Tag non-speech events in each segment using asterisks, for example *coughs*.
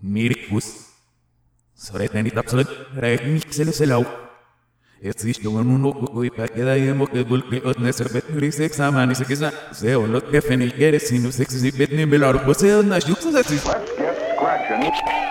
Miricus. Săretenitabsăr, Regnixeleselau. Există un loc cu pe care e mocăbul că o ne sărbători se examani se găsa. Se o lot că fenicere, si nu se exibet nimeni la urmă, se o n-aș duc să se zic. Question.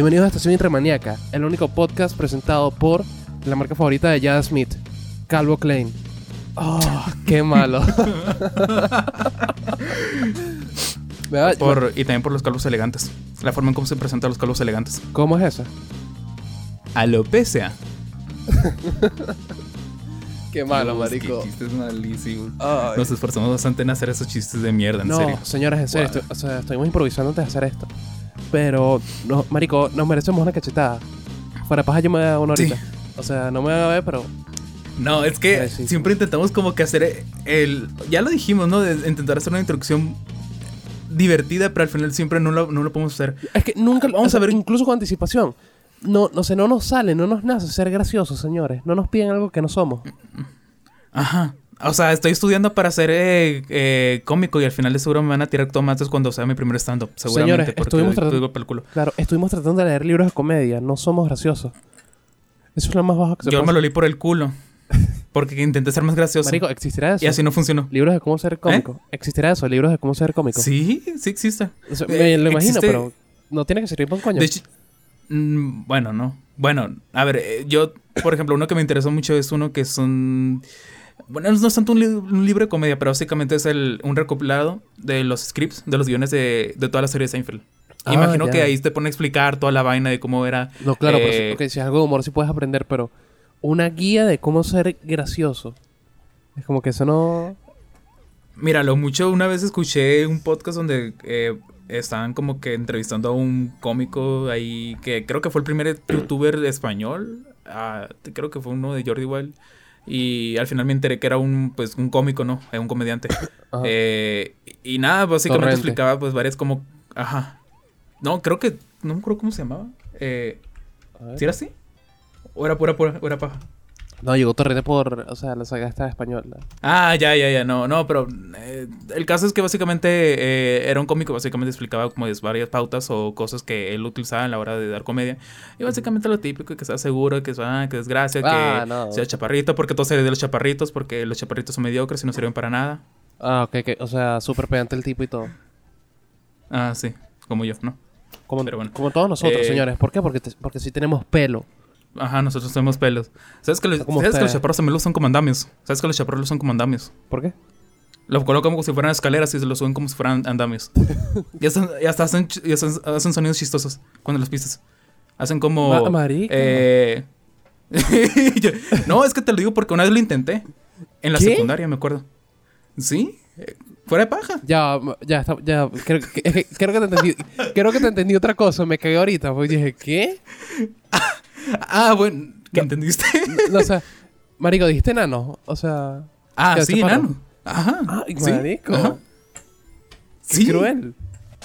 Bienvenidos a Estación Intramaníaca, el único podcast presentado por la marca favorita de Jada Smith, Calvo Klein. Oh, qué malo. *laughs* Por, y también por los calvos elegantes. La forma en cómo se presentan los calvos elegantes. ¿Cómo es eso? Alopecia. *laughs* Qué malo, Dios, marico. Qué chistes malísimos. Ay. Nos esforzamos bastante en hacer esos chistes de mierda, en no, serio. señores, en serio, Wow. estoy- o sea, estuvimos improvisando antes de hacer esto. Pero, no, marico, nos merecemos una cachetada. De paja yo me da una Sí. ahorita. O sea, no me van a ver, pero No, es que sí. siempre intentamos como que hacer el... Ya lo dijimos, ¿no? De intentar hacer una introducción divertida, pero al final siempre no lo, no lo podemos hacer. Es que nunca, Vamos o sea, a ver- incluso con anticipación. No, no sé, no nos sale, no nos nace ser graciosos, señores. No nos piden algo que no somos. Ajá. O sea, estoy estudiando para ser eh, eh, cómico y al final de seguro me van a tirar tomates cuando sea mi primer stand-up. Seguramente. Señores, porque estuvimos doy- culo. Claro, estuvimos tratando de leer libros de comedia, no somos graciosos. Eso es lo más bajo que se Yo me lo leí por el culo. Porque intenté ser más gracioso. Marico, ¿existirá eso? y así no funcionó. Libros de cómo ser cómico. ¿Existirá eso? Libros de cómo ser cómico. Sí, sí existe. O sea, Eh, me lo imagino, existe- pero no tiene que servir para un coño. De mm, bueno, no. Bueno, a ver, eh, yo, por ejemplo, uno que me interesó mucho es uno que son... Bueno, no es tanto un, li- un libro de comedia, pero básicamente es el, un recopilado de los scripts, de los guiones de, de toda la serie de Seinfeld. Ah, Imagino ya. que ahí te pone a explicar toda la vaina de cómo era. no, claro, eh, si es algo de humor sí puedes aprender, pero una guía de cómo ser gracioso. Es como que eso no... Mira, lo mucho una vez escuché un podcast donde eh, estaban como que entrevistando a un cómico ahí que creo que fue el primer youtuber español. ah, creo que fue uno de Jordi Wild. Y al final me enteré que era un, pues, un cómico, ¿no? Eh, un comediante. *coughs* Eh, y nada, básicamente Torrente. explicaba pues varias como... Ajá. No, creo que... No me acuerdo cómo se llamaba. Eh. ¿Sí era así? ¿O era pura, pura, o era paja? No, llegó Torrente por... O sea, la saga esta española. Ah, ya, ya, ya, no, no, pero eh, el caso es que básicamente eh, era un cómico, básicamente explicaba como varias pautas o cosas que él utilizaba a la hora de dar comedia. Y básicamente lo típico, que sea seguro, que sea que desgracia, Ah, que no. sea chaparrito, porque todo sería de los chaparritos, porque los chaparritos son mediocres y no sirven para nada. Ah, ok, ok. O sea, súper pedante el tipo y todo. Ah, sí, como yo, ¿no? Como, Pero bueno. como todos nosotros, Eh, señores. ¿Por qué? Porque, te- porque sí tenemos pelo. Ajá, nosotros tenemos pelos. ¿Sabes que los, ¿sabes que los chaparros también los son como andamios? ¿Sabes que los chaparros son como andamios? ¿Por qué? Lo colocan como si fueran escaleras y se los suben como si fueran andamios. *laughs* y, hasta, y hasta hacen, y hacen, hacen sonidos chistosos cuando los pisas. Hacen como... Ma- eh, *laughs* no, es que te lo digo porque una vez lo intenté. En la ¿Qué? secundaria, me acuerdo. ¿Sí? Fuera de paja. Ya, ya, ya. Creo, que- *laughs* creo que te entendí. creo que te entendí otra cosa. Me cagué ahorita. Pues dije, ¿qué? Ah, bueno. ¿Qué entendiste? No, o sea, marico, dijiste enano. O sea. ah, ¿qué, sí, enano. Ajá. Ay, sí, marico. ajá. Qué Sí. cruel.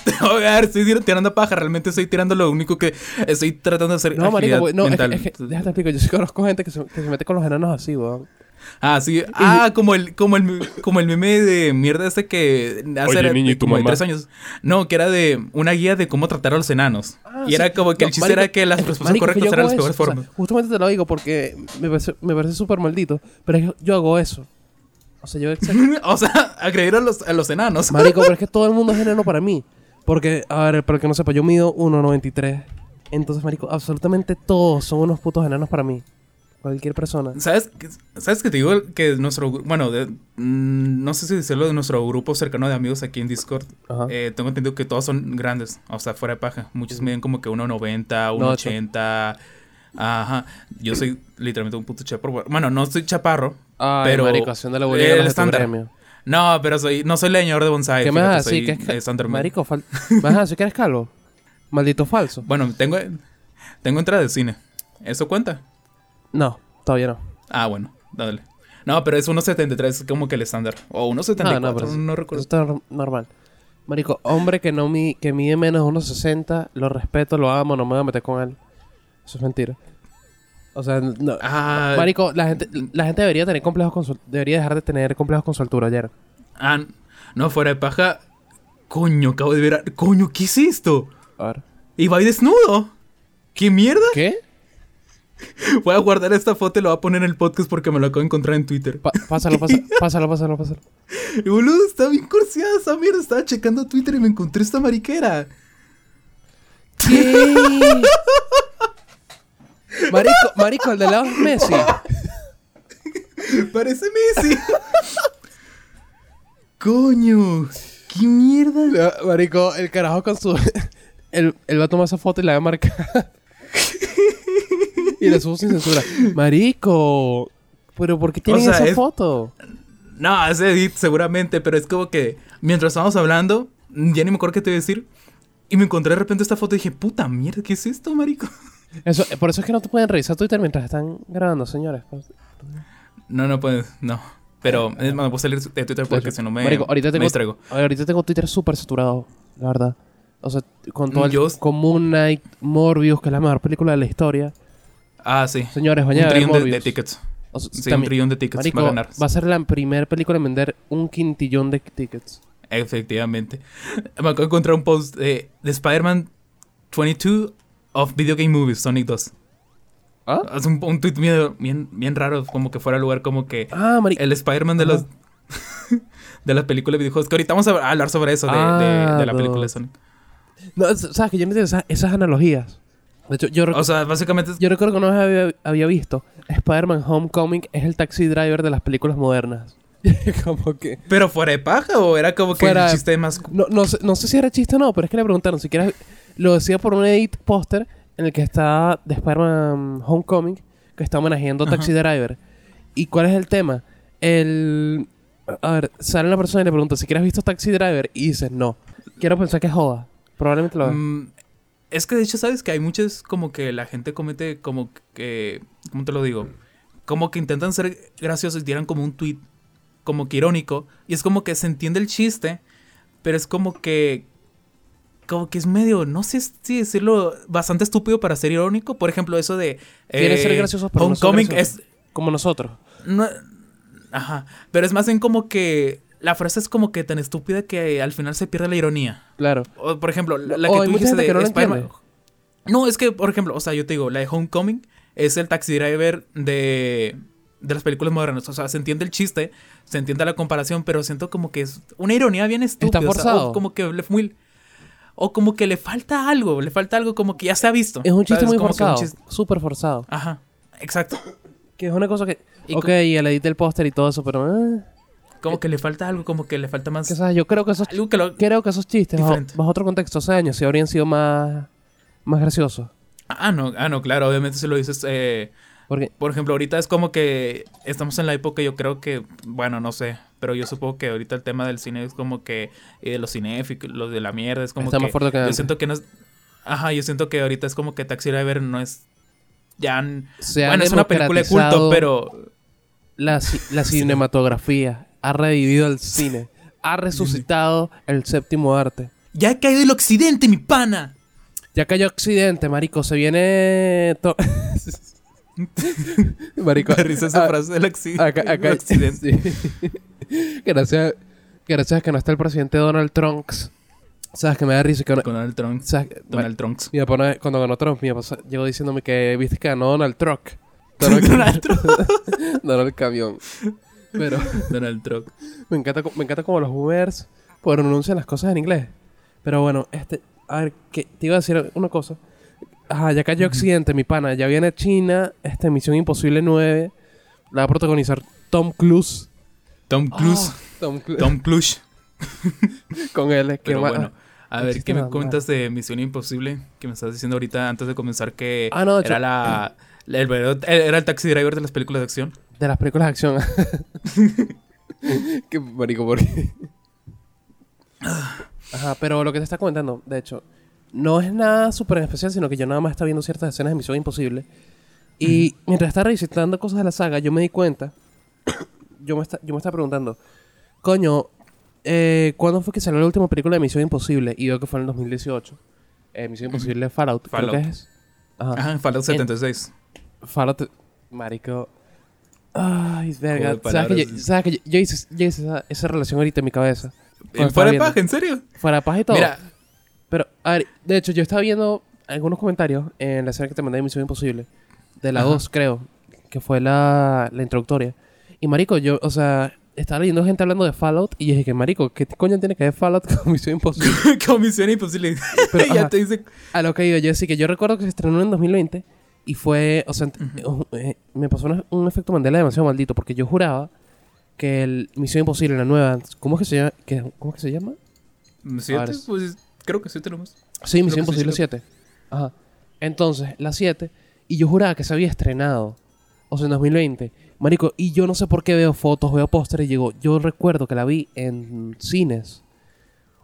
*laughs* A ver, estoy tir- tirando paja. Realmente estoy tirando lo único que estoy tratando de hacer. No, marico, no, es que, es que- déjate explico. Yo sí conozco gente que se, que se mete con los enanos así, weón. Ah, sí. Ah, como el, como el, como el meme de mierda este que hace Oye, era niño, ¿y de tu como de tres años. No, que era de una guía de cómo tratar a los enanos. Ah, y era sí. como que el No, chiste marico, era que las es- respuestas marico, correctas eran las peores o sea, formas. justamente te lo digo porque me parece, me parece súper maldito. Pero es que yo hago eso. O sea, yo *laughs* o sea, agredir a los, a los enanos. Marico, pero es que todo el mundo es enano para mí. Porque, a ver, para el que no sepa, yo mido 1,93. Entonces, marico, absolutamente todos son unos putos enanos para mí. Cualquier persona. ¿Sabes, qué- ¿Sabes que te digo que nuestro... Bueno, de- mm, no sé si decirlo de nuestro grupo cercano de amigos aquí en Discord. Ajá. eh, tengo entendido que todos son grandes. O sea, fuera de paja. Muchos miden como que 1,90, No, 1,80. Ajá. Yo soy literalmente un puto chaparro. Bueno, no soy chaparro. Ay, pero marico, el estándar. No, pero soy, no soy leñador de bonsai. ¿Qué me vas a decir? Que es eh. Marico, fal- ¿me vas a decir que eres calvo? Maldito falso. Bueno, tengo, tengo entrada de cine. ¿Eso cuenta? No, todavía no. Ah, bueno, dale. No, pero es 1.73, es como que el estándar. O 1.74, Ah, no, no, eso- recuerdo. Está nor- normal. Marico, hombre que no mi, que mide menos de 1.60, lo respeto, lo amo, no me voy a meter con él. Eso es mentira. O sea, no. Ah, Marico, la gente, la gente debería tener complejos con su, debería dejar de tener complejos con su altura ayer. ah, no, fuera de paja. Coño, acabo de ver. a- Coño, ¿qué es esto? A ver. Y va ahí desnudo. ¿Qué mierda? ¿Qué? Voy a guardar esta foto y lo voy a poner en el podcast porque me lo acabo de encontrar en Twitter. Pa- pásalo, pásalo, *laughs* pásalo, pásalo, pásalo. Y boludo, está bien cursiada esa mierda. Estaba checando Twitter y me encontré esta mariquera. ¿Qué? *laughs* Marico, marico, el de lado es Messi. Parece Messi. *laughs* Coño, qué mierda. Marico, el carajo con su... Él, él va a tomar esa foto y la va a marcar. Y la subo sin censura. Marico. Pero ¿por qué tienen sea, esa es- foto? No, es edit seguramente, pero es como que mientras estábamos hablando, ya ni me acuerdo qué te iba a decir. Y me encontré de repente esta foto y dije, puta mierda, ¿qué es esto, marico? *laughs* Eso, por eso es que no te pueden revisar Twitter mientras están grabando, señores. No, no puedes, no. Pero más, me a salir de Twitter porque si no me, Marico, ahorita me tengo, distraigo. ahorita tengo Twitter súper saturado, la verdad. O sea, con todo el, Yo- con Moon Knight, Morbius, que es la mejor película de la historia. Ah, sí. Señores, Un trillón de, tickets. O sea, Sí, un trillón de tickets Marico, va a ganar. va a ser la primera película en vender un quintillón de tickets. Efectivamente. Me acabo de encontrar un post de, de Spider-Man 22 of Video Game Movies, Sonic 2. ¿Ah? Es un, un tweet bien, bien, bien raro, como que fuera lugar como que Ah, el Spider-Man de los *laughs* de las películas de videojuegos. Que ahorita vamos a hablar sobre eso, de, de- Ah, de la película de. Sonic. No, es- sabes que yo no entiendo esas, esas analogías. De hecho, yo, recu- O sea, básicamente yo recuerdo que una vez había, había visto Spider-Man Homecoming es el taxi driver de las películas modernas. *laughs* como que... Pero fuera de paja o era como que Fuera- el chiste más. No, no, sé, no sé si era chiste o no, pero es que le preguntaron si quieres... Lo decía por un edit póster en el que está de Spider-Man Homecoming, que está homenajeando a Taxi Driver. ¿Y cuál es el tema? El... A ver, sale una persona y le pregunta si quieres visto Taxi Driver y dices no. Quiero pensar que es joda. Probablemente lo veas. Mm, es que de hecho, sabes que hay muchas como que la gente comete como que. ¿Cómo te lo digo? Como que intentan ser graciosos y tiran como un tweet como que irónico. Y es como que se entiende el chiste, pero es como que. Como que es medio, no sé si decirlo, bastante estúpido para ser irónico. Por ejemplo, eso de. Quieren eh, ser graciosos, pero no son graciosos. es. Como nosotros. No, ajá. Pero es más bien como que. La frase es como que tan estúpida que al final se pierde la ironía. Claro. O, por ejemplo, la, que tú dijiste de no Spider-Man. No, es que, por ejemplo, o sea, yo te digo, la de Homecoming es el taxi driver de, de las películas modernas. O sea, se entiende el chiste, se entiende la comparación, pero siento como que es una ironía bien estúpida. Está o sea, forzado. o como que le, muy, o como que le falta algo, le falta algo como que ya se ha visto. Es un chiste ¿sabes? muy Como forzado. Súper forzado. Ajá, exacto. Que es una cosa que... Y ok, y el edit del póster y todo eso, pero... eh, Como que le falta algo, como que le falta más... que. Yo creo que esos, Algo que lo... creo que esos chistes, bajo, otro contexto, hace años, sí habrían sido más... Más graciosos. Ah, no, ah, no, claro, obviamente si lo dices... Eh, Porque... Por ejemplo, ahorita es como que estamos en la época, yo creo que, bueno, no sé, pero yo supongo que ahorita el tema del cine es como que eh, de los cinéficos, los de la mierda, es como Está que más fuerte que yo siento que no es Ajá, yo siento que ahorita es como que Taxi Driver no es ya bueno, es una película de culto, pero La, la *laughs* cinematografía ha revivido el cine. Ha resucitado el séptimo arte. ya ha caído el occidente, mi pana. Ya cayó Occidente, marico. Se viene... to- *laughs* marico. Me risa esa ah, frase del occidente. Acá, acá, occidente. sí. *laughs* gracias, gracias a que no está el presidente Donald Trump. Sabes que me da risa que Donald Trump. sabes Donald Trump. Cuando ganó Trump, mi papá llegó diciéndome que viste que ganó Donald Trump. *laughs* Donald Trump. Donald Camión. Pero *laughs* Donald Trump. me encanta, co- me encanta como los boomers pronuncian las cosas en inglés. Pero bueno, este, a ver, que te iba a decir una cosa. Ajá, ya cayó Occidente, mi pana. Ya viene China, esta Misión Imposible 9. La va a protagonizar Tom Cruise. Tom Cruise. Ah, Tom Cruise. Tom Cruise. *laughs* Con él. Que va- bueno, a ver, ¿qué me normal. cuentas de Misión Imposible? Que me estás diciendo ahorita antes de comenzar que Ah, no, era la- *clears throat* *clears throat* el era el taxi driver de las películas de acción. De las películas de acción. *laughs* Qué marico, ¿por qué? Ajá, pero lo que te está comentando, de hecho, no es nada súper especial, sino que yo nada más estaba viendo ciertas escenas de Misión Imposible. Y mientras estaba revisitando cosas de la saga, yo me di cuenta yo me, está, yo me estaba preguntando, coño, eh, ¿cuándo fue que salió la última película de Misión Imposible? Y veo que fue en el 2018. Eh, Misión Imposible Fallout, creo Fallout. que es. Ajá. Ajá, Fallout 76. Fallout, marico. Ay, verga. ¿Sabes que, yo, sabes que yo, yo hice, yo hice esa, esa relación ahorita en mi cabeza? Cuando ¿En estaba fuera de paja? ¿En serio? Fuera de paz y todo. Mira, Pero, a ver, de hecho, yo estaba viendo algunos comentarios en la serie que te mandé de Misión Imposible. De la Ajá. 2, creo. Que fue la, la introductoria. Y, marico, yo, o sea, estaba leyendo gente hablando de Fallout. Y yo dije, marico, ¿qué coño tiene que ver Fallout *laughs* con Misión Imposible? *laughs* Comisión Imposible. Pero, *laughs* ya ajá. te dice. A lo que digo yo, sí que yo recuerdo que se estrenó en 2020 y fue, o sea, eh, me pasó una- un efecto Mandela demasiado maldito porque yo juraba que el Misión Imposible, la nueva, ¿cómo es que se llama? ¿Qué- ¿Cómo es que se llama? ¿Siete? Ahora- Pues creo que sí tenemos. Sí, Misión que Imposible sí 7. Ajá. Entonces, la 7, y yo juraba que se había estrenado, o sea, en 2020. Marico, y yo no sé por qué veo fotos, veo pósteres digo, yo recuerdo que la vi en cines.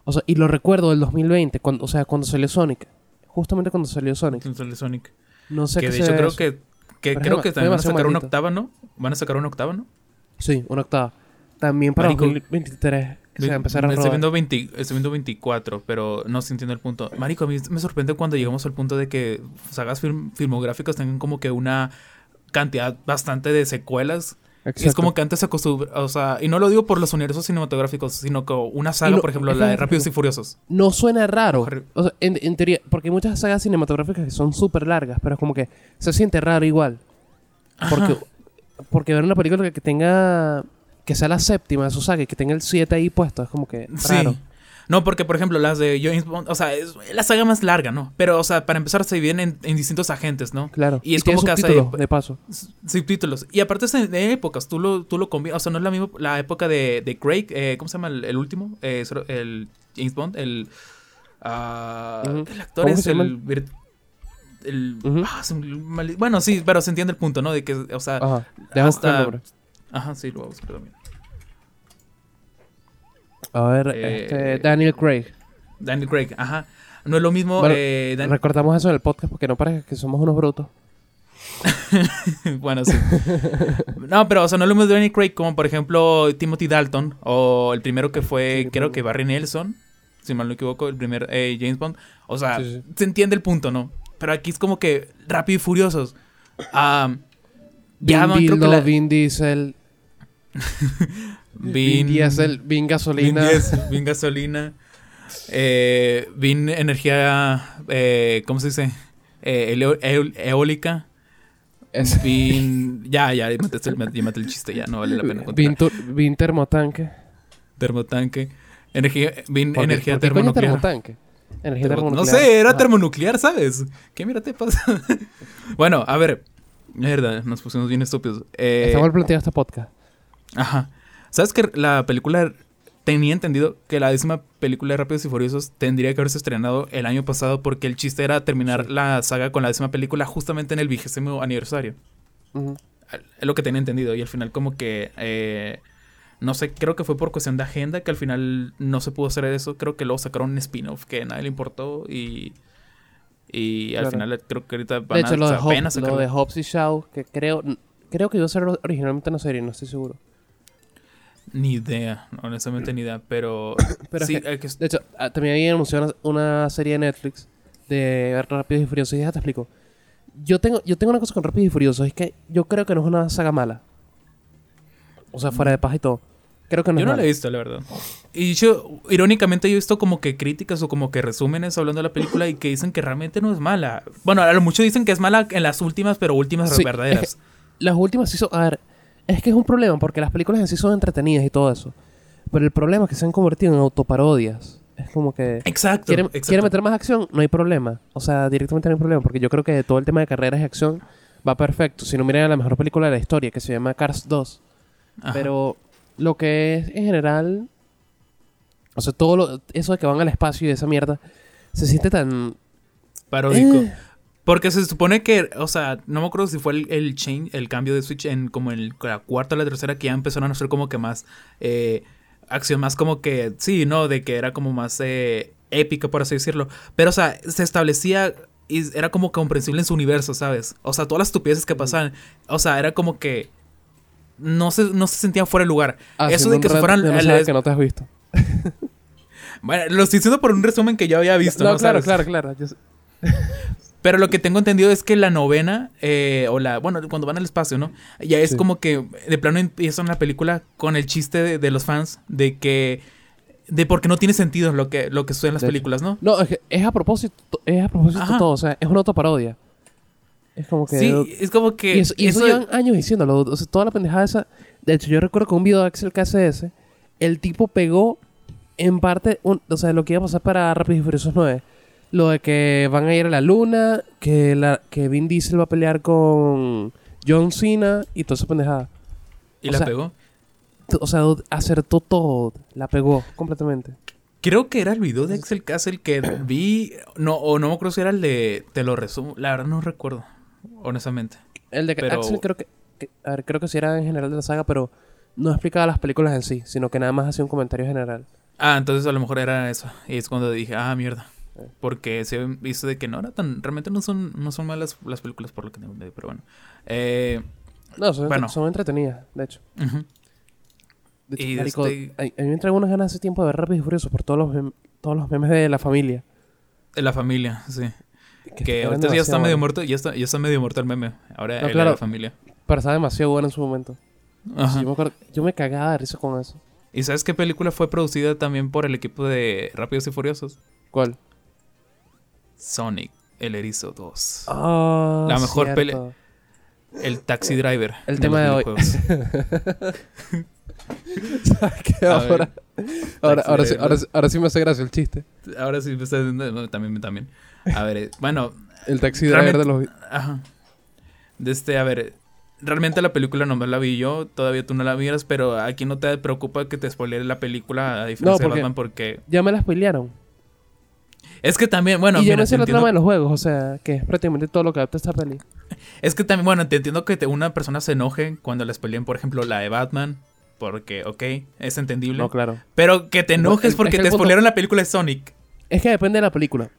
O sea, y lo recuerdo del 2020, cuando, o sea, cuando salió Sonic. Justamente cuando salió Sonic. Entonces, Sonic. No sé que qué de hecho creo eso. que, que creo que también van a sacar una octava, ¿no? Van a sacar una octava, ¿no? Sí, una octava. También para Marico, 2023 se va a empezar a estoy viendo, 20 estoy viendo 24, pero no se entiende el punto. Marico, a mí me sorprende cuando llegamos al punto de que sagas film- filmográficas tengan como que una cantidad bastante de secuelas. Y es Exacto. como que antes se acostumbra, o sea, y no lo digo por los universos cinematográficos, sino que una saga, no- por ejemplo, la de Rápidos y Furiosos. No suena raro. O sea, en, en teoría, porque hay muchas sagas cinematográficas que son súper largas, pero es como que se siente raro igual. Porque, porque ver una película que, que tenga. que sea la séptima de su saga y que tenga el 7 ahí puesto, es como que raro. Sí. No, porque por ejemplo las de James Bond, o sea, es la saga más larga, ¿no? Pero, o sea, para empezar se dividen en, en distintos agentes, ¿no? Claro. Y es tiene como que hace de paso. subtítulos. Y aparte es de- épocas, tú lo, tú lo combinas, o sea, no es la misma la época de, de Craig, eh, ¿cómo se llama el, el último? Eh, el James Bond, el... Ujú. El actor ¿Cómo es el... el- ah, mal- bueno, sí, pero se entiende el punto, ¿no? De que, o sea, Ajá. Buscar el hasta... nombre. Ajá, sí, lo voy a buscar también. A ver, Eh, este, Daniel Craig. Daniel Craig, ajá. No es lo mismo... Bueno, eh, Dan- eso en el podcast porque no parece que somos unos brutos. *laughs* bueno, sí. No, pero, o sea, no lo mismo de Daniel Craig como, por ejemplo, Timothy Dalton. O el primero que fue, Sí, creo que Barry Nelson. Si mal no equivoco, el primer eh, James Bond. O sea, Sí, sí. se entiende el punto, ¿no? Pero aquí es como que rápido y furiosos. Ah, ya, man, creo que la- Vin Diesel, *laughs* Vin, Vin, Diesel, Vin Vin, Gasolina. Diesel, Vin gasolina. *laughs* Eh, Vin energía. Eh, ¿Cómo se dice? Eh, eólica. Es- Vin. Ya, ya, mataste el, el chiste, ya no vale la pena Vin, continuar. Vin Termotanque. Termotanque. Energía, Vin, ¿Por qué- energía por termonuclear. termotanque? Energía Termo- no termonuclear. sé, era Ajá. termonuclear, ¿sabes? ¿Qué mira te pasa? *laughs* bueno, a ver. Mierda, nos pusimos bien estúpidos. Eh, Está mal planteado este podcast. Ajá. ¿Sabes que la película tenía entendido que la décima película de Rápidos y Furiosos tendría que haberse estrenado el año pasado porque el chiste era terminar la saga con la décima película justamente en el vigésimo aniversario. Es lo que tenía entendido. Y al final como que... eh, no sé, creo que fue por cuestión de agenda que al final no se pudo hacer eso. Creo que luego sacaron un spin-off que a nadie le importó y... Y al Claro. final creo que ahorita De van hecho, lo de, a apenas Hobbs, lo de Hobbs y Shaw, que creo, creo que iba a ser originalmente una serie, no estoy seguro. Ni idea, honestamente ni idea. Pero... *coughs* Pero sí, que- que- De hecho, ah, también había anunciado una, una serie de Netflix de Rápidos y Furiosos. Y ya te explico. Yo tengo, yo tengo una cosa con Rápidos y Furiosos. Es que yo creo que no es una saga mala. O sea, fuera de paz y todo. Creo que no Yo es no mala. la he visto, la verdad. Y yo, irónicamente, yo he visto como que críticas o como que resúmenes hablando de la película y que dicen que realmente no es mala. Bueno, a lo mucho dicen que es mala en las últimas, pero últimas Sí, verdaderas. las últimas son... A ver, es que es un problema porque las películas en sí son entretenidas y todo eso. Pero el problema es que se han convertido en autoparodias. Es como que... Exacto. ¿Quiere, exacto. quiere meter más acción? No hay problema. O sea, directamente no hay problema. Porque yo creo que todo el tema de carreras y acción va perfecto. Si no, miren a la mejor película de la historia, que se llama Cars 2. Ajá. Pero lo que es en general... O sea, todo lo, eso de que van al espacio y esa mierda... Se siente tan... Paródico. Eh. Porque se supone que, o sea, no me acuerdo si fue el, el change, el cambio de Switch en como en la cuarta o la tercera que ya empezaron a hacer como que más eh, acción, más como que, sí, ¿no? De que era como más eh, épica, por así decirlo. Pero, o sea, se establecía y era como comprensible en su universo, ¿sabes? O sea, todas las estupideces que pasaban, o sea, era como que no se, no se sentían fuera de lugar. Eso Haciendo de que se fueran... de la- que no te has visto. *laughs* Bueno, lo estoy diciendo por un resumen que yo había visto. no, ¿no? claro, ¿Sabes? claro, claro. Yo Pero lo que tengo entendido es que la novena, eh, o la, bueno, cuando van al espacio, ¿no? Ya es Sí. como que de plano empiezan la película con el chiste de, de los fans de que, de porque no tiene sentido lo que, lo que sucede en las De películas, ¿no? No, es que es a propósito, es a propósito Ajá. todo, o sea, es una autoparodia. Es como que... Sí, es como que... y eso, y eso eso- llevan años diciéndolo, o sea, toda la pendejada esa... De hecho, yo recuerdo que un video de Axel KCS, el tipo pegó en parte, un- o sea, lo que iba a pasar para Rápidos y Furiosos 9. Lo de que van a ir a la luna, que, la, que Vin Diesel va a pelear con John Cena y toda esa pendejada. y o la sea, pegó. O sea, acertó todo, la pegó completamente. Creo que era el video de Axel Castle que *clears throat* vi, no, o no me acuerdo si era el de, te lo resumo, la verdad no recuerdo, honestamente. El de Pero- Axel creo que, que- a ver, creo que sí era en general de la saga, pero no explicaba las películas en sí, sino que nada más hacía un comentario general. Ah, entonces a lo mejor era eso. Y es cuando dije, ah, mierda. Porque se visto de que no era tan. Realmente no son, no son malas las películas por lo que tengo entendido, pero bueno. Eh, No, son, Bueno. son entretenidas, de hecho. ujú. De hecho, Y marico, este- a, a mí me entró unas ganas hace tiempo de ver Rápidos y Furiosos por todos los, mem- todos los memes de la familia. De la familia, sí. Que, ahorita ya está medio muerto, ya está, ya está medio muerto el meme. Ahora No, claro. la familia. Pero estaba demasiado bueno en su momento. Ajá. Yo, me acuerdo- yo me cagaba de risa con eso. ¿Y sabes qué película fue producida también por el equipo de Rápidos y Furiosos? ¿Cuál? Sonic, el erizo 2. Ah, La mejor cierto. El Taxi Driver. El tema de los hoy. *laughs* ahora, ahora, ahora, sí, ahora, sí- ahora sí me hace gracia el chiste. Ahora sí me está no, también, también. A ver, eh, bueno, El taxi driver de los... Ajá. De este, a ver. Realmente la película nomás la vi yo. Todavía tú no la vieras, pero aquí no te preocupa que te spoilere la película a diferencia de porque- Batman porque... Ya me la spoilearon. Es que también, bueno, y ya mira, sé la entiendo- trama de los juegos, o sea, que es prácticamente todo lo que adapta esta peli. *laughs* es que también, bueno, te entiendo que te- una persona se enoje cuando la spoileen, por ejemplo, la de Batman. Porque, ok, es entendible. No, claro. Pero que te No, enojes es- porque es que te el punto- spoilearon la película de Sonic. Es que depende de la película.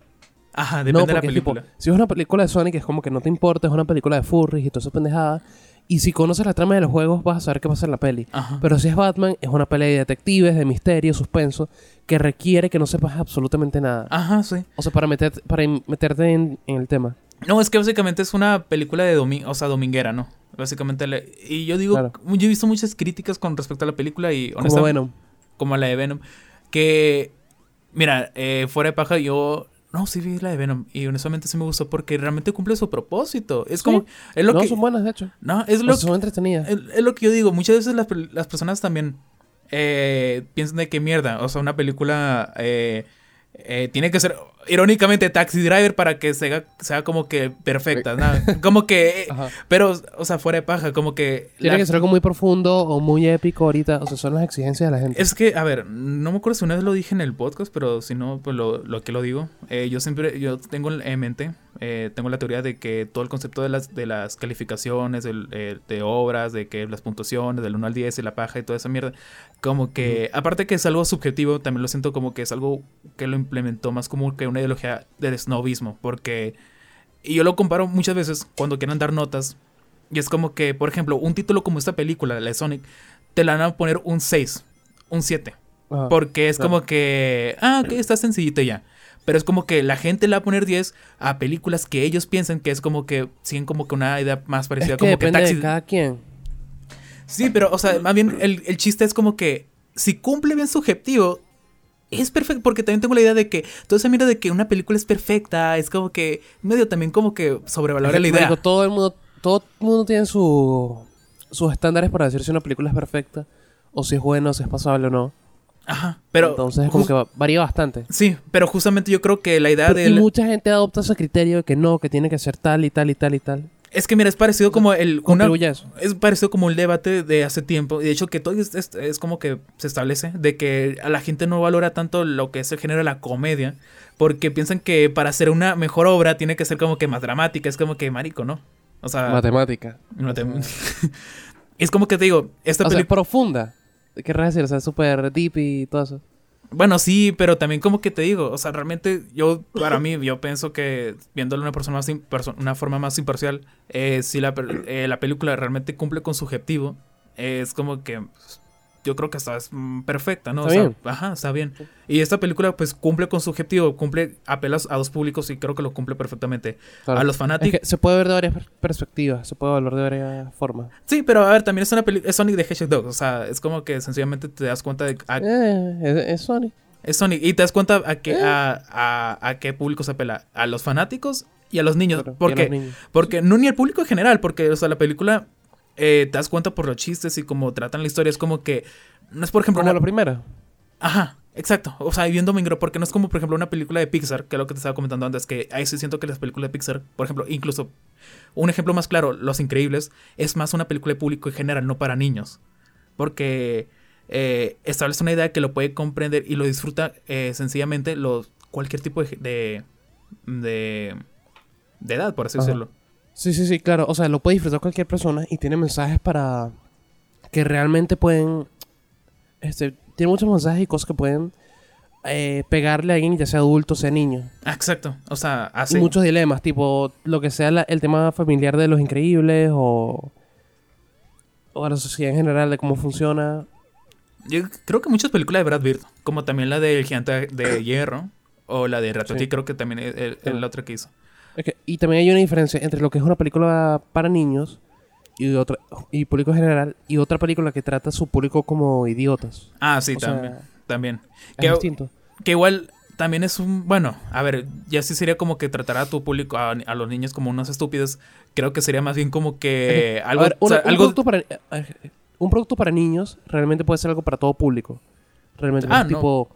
Ajá, no, depende de la porque es tipo, película. si es una película de Sonic, es como que no te importa, es una película de furries y toda esa pendejada. Y si conoces la trama de los juegos, vas a saber qué pasa en la peli. Ajá. Pero si es Batman, es una peli de detectives, de misterio, suspenso, que requiere que no sepas absolutamente nada. Ajá, sí. O sea, para, meter, para meterte en, en el tema. No, es que básicamente es una película de domingo, o sea, dominguera, ¿no? Básicamente, y yo digo, Claro. yo he visto muchas críticas con respecto a la película y Como honestamente, Venom. como la de Venom, que, mira, eh, fuera de paja, yo, no, sí vi la de Venom y honestamente sí me gustó porque realmente cumple su propósito. Es como, es lo no, que, son buenas, de hecho. no, es O lo sea, son entretenidas. es, es lo que yo digo. Muchas veces las, las personas también eh, piensan de que mierda. O sea, una película eh, eh, tiene que ser, irónicamente, Taxi Driver para que sea, sea como que perfecta. ¿no? Como que... *laughs* Pero, o sea, fuera de paja, como que... Tiene la- que ser algo muy profundo o muy épico ahorita. O sea, son las exigencias de la gente. Es que, a ver, no me acuerdo si una vez lo dije en el podcast, pero si no, pues lo, lo que lo digo. Eh, yo siempre, yo tengo en mente, eh, tengo la teoría de que todo el concepto de las, de las calificaciones, del, eh, de obras, de que las puntuaciones, del 1 al 10 y la paja y toda esa mierda, como que, aparte que es algo subjetivo, también lo siento como que es algo que lo implementó más como que una ideología del snobismo, porque, y yo lo comparo muchas veces cuando quieren dar notas, y es como que, por ejemplo, un título como esta película, la de Sonic, te la van a poner un 6, un 7. Ajá. Porque es claro. como que, ah, ok, está sencillito ya. Pero es como que la gente le va a poner 10 a películas que ellos piensan que es como que siguen como que una idea más parecida. es que como que Taxi. de cada quien. Sí, pero, o sea, más bien el, el chiste es como que si cumple bien su objetivo, es perfecto. Porque también tengo la idea de que toda esa mierda de que una película es perfecta, es como que medio también como que sobrevalora la idea. Marico, todo el mundo, todo el mundo tiene su, sus estándares para decir si una película es perfecta o si es buena o si es pasable o no. Ajá, pero. Entonces es como que va- varía bastante. Sí, pero justamente yo creo que la idea Pero- de. y mucha gente adopta ese criterio de que no, que tiene que ser tal y tal y tal y tal. Es que mira, es parecido como el. una- es parecido como el debate de hace tiempo. Y de hecho, que todo es, es- es como que se establece de que a la gente no valora tanto lo que es el género de la comedia. Porque piensan que para hacer una mejor obra tiene que ser como que más dramática. Es como que marico, ¿no? O sea. Matemática. no te- *laughs* es como que te digo, esta película. profunda. ¿Qué querrás decir? O sea, súper deep y todo eso. Bueno, sí, pero también como que te digo, o sea, realmente yo, para mí, yo pienso que viéndolo de una persona más imperso- una forma más imparcial, eh, si la, eh, la película realmente cumple con su objetivo, es como que pues, yo creo que está es, mm, perfecta, ¿no? Está O sea, bien. ajá, está bien. Y esta película pues cumple con su objetivo, cumple apelas a dos públicos y creo que lo cumple perfectamente. Claro. A los Es fanáticos. que se puede ver de varias per- perspectivas, se puede hablar de varias formas. Sí, pero a ver, también es una película, es Sonic the Hedgehog Dog, o sea, es como que sencillamente te das cuenta de a- Eh, es, es Sony. es Sonic y te das cuenta a Eh. qué a, a, a qué público se apela, a los fanáticos y a los niños, Claro, porque los niños. porque no ni al público en general, porque o sea, la película eh, te das cuenta por los chistes y cómo tratan la historia, es como que no es por ejemplo Como una- la primera. Ajá, exacto. O sea, viendo Mingro, porque no es como, por ejemplo, una película de Pixar, que es lo que te estaba comentando antes, que ahí sí siento que las películas de Pixar, por ejemplo, incluso un ejemplo más claro, Los Increíbles, es más una película de público en general, no para niños. Porque eh, establece una idea que lo puede comprender y lo disfruta eh, sencillamente los, cualquier tipo de, de, de, de edad, por así Ajá. decirlo. Sí, sí, sí, claro. O sea, lo puede disfrutar cualquier persona y tiene mensajes para que realmente pueden. Este, tiene muchos mensajes y cosas que pueden eh, pegarle a alguien, ya sea adulto, sea niño. Ah, exacto. O sea. Y muchos dilemas, tipo lo que sea la- el tema familiar de los increíbles o. o la sociedad en general, de cómo funciona. Yo creo que muchas películas de Brad Pitt, como también la del Gigante de Hierro, o la de Ratatouille, Sí. creo que también es, es la otra que hizo. Y también hay una diferencia entre lo que es una película para niños y otra y público en general y otra película que trata a su público como idiotas. Ah, sí, O sea, también. también. Es Que, distinto. que igual también es un. Bueno, a ver, ya sí sería como que tratar a tu público, a, a los niños como unos estúpidos. Creo que sería más bien como que algo. ver, o una- sea, un, algo producto para, un producto para niños realmente puede ser algo para todo público. Realmente Ah, no. tipo...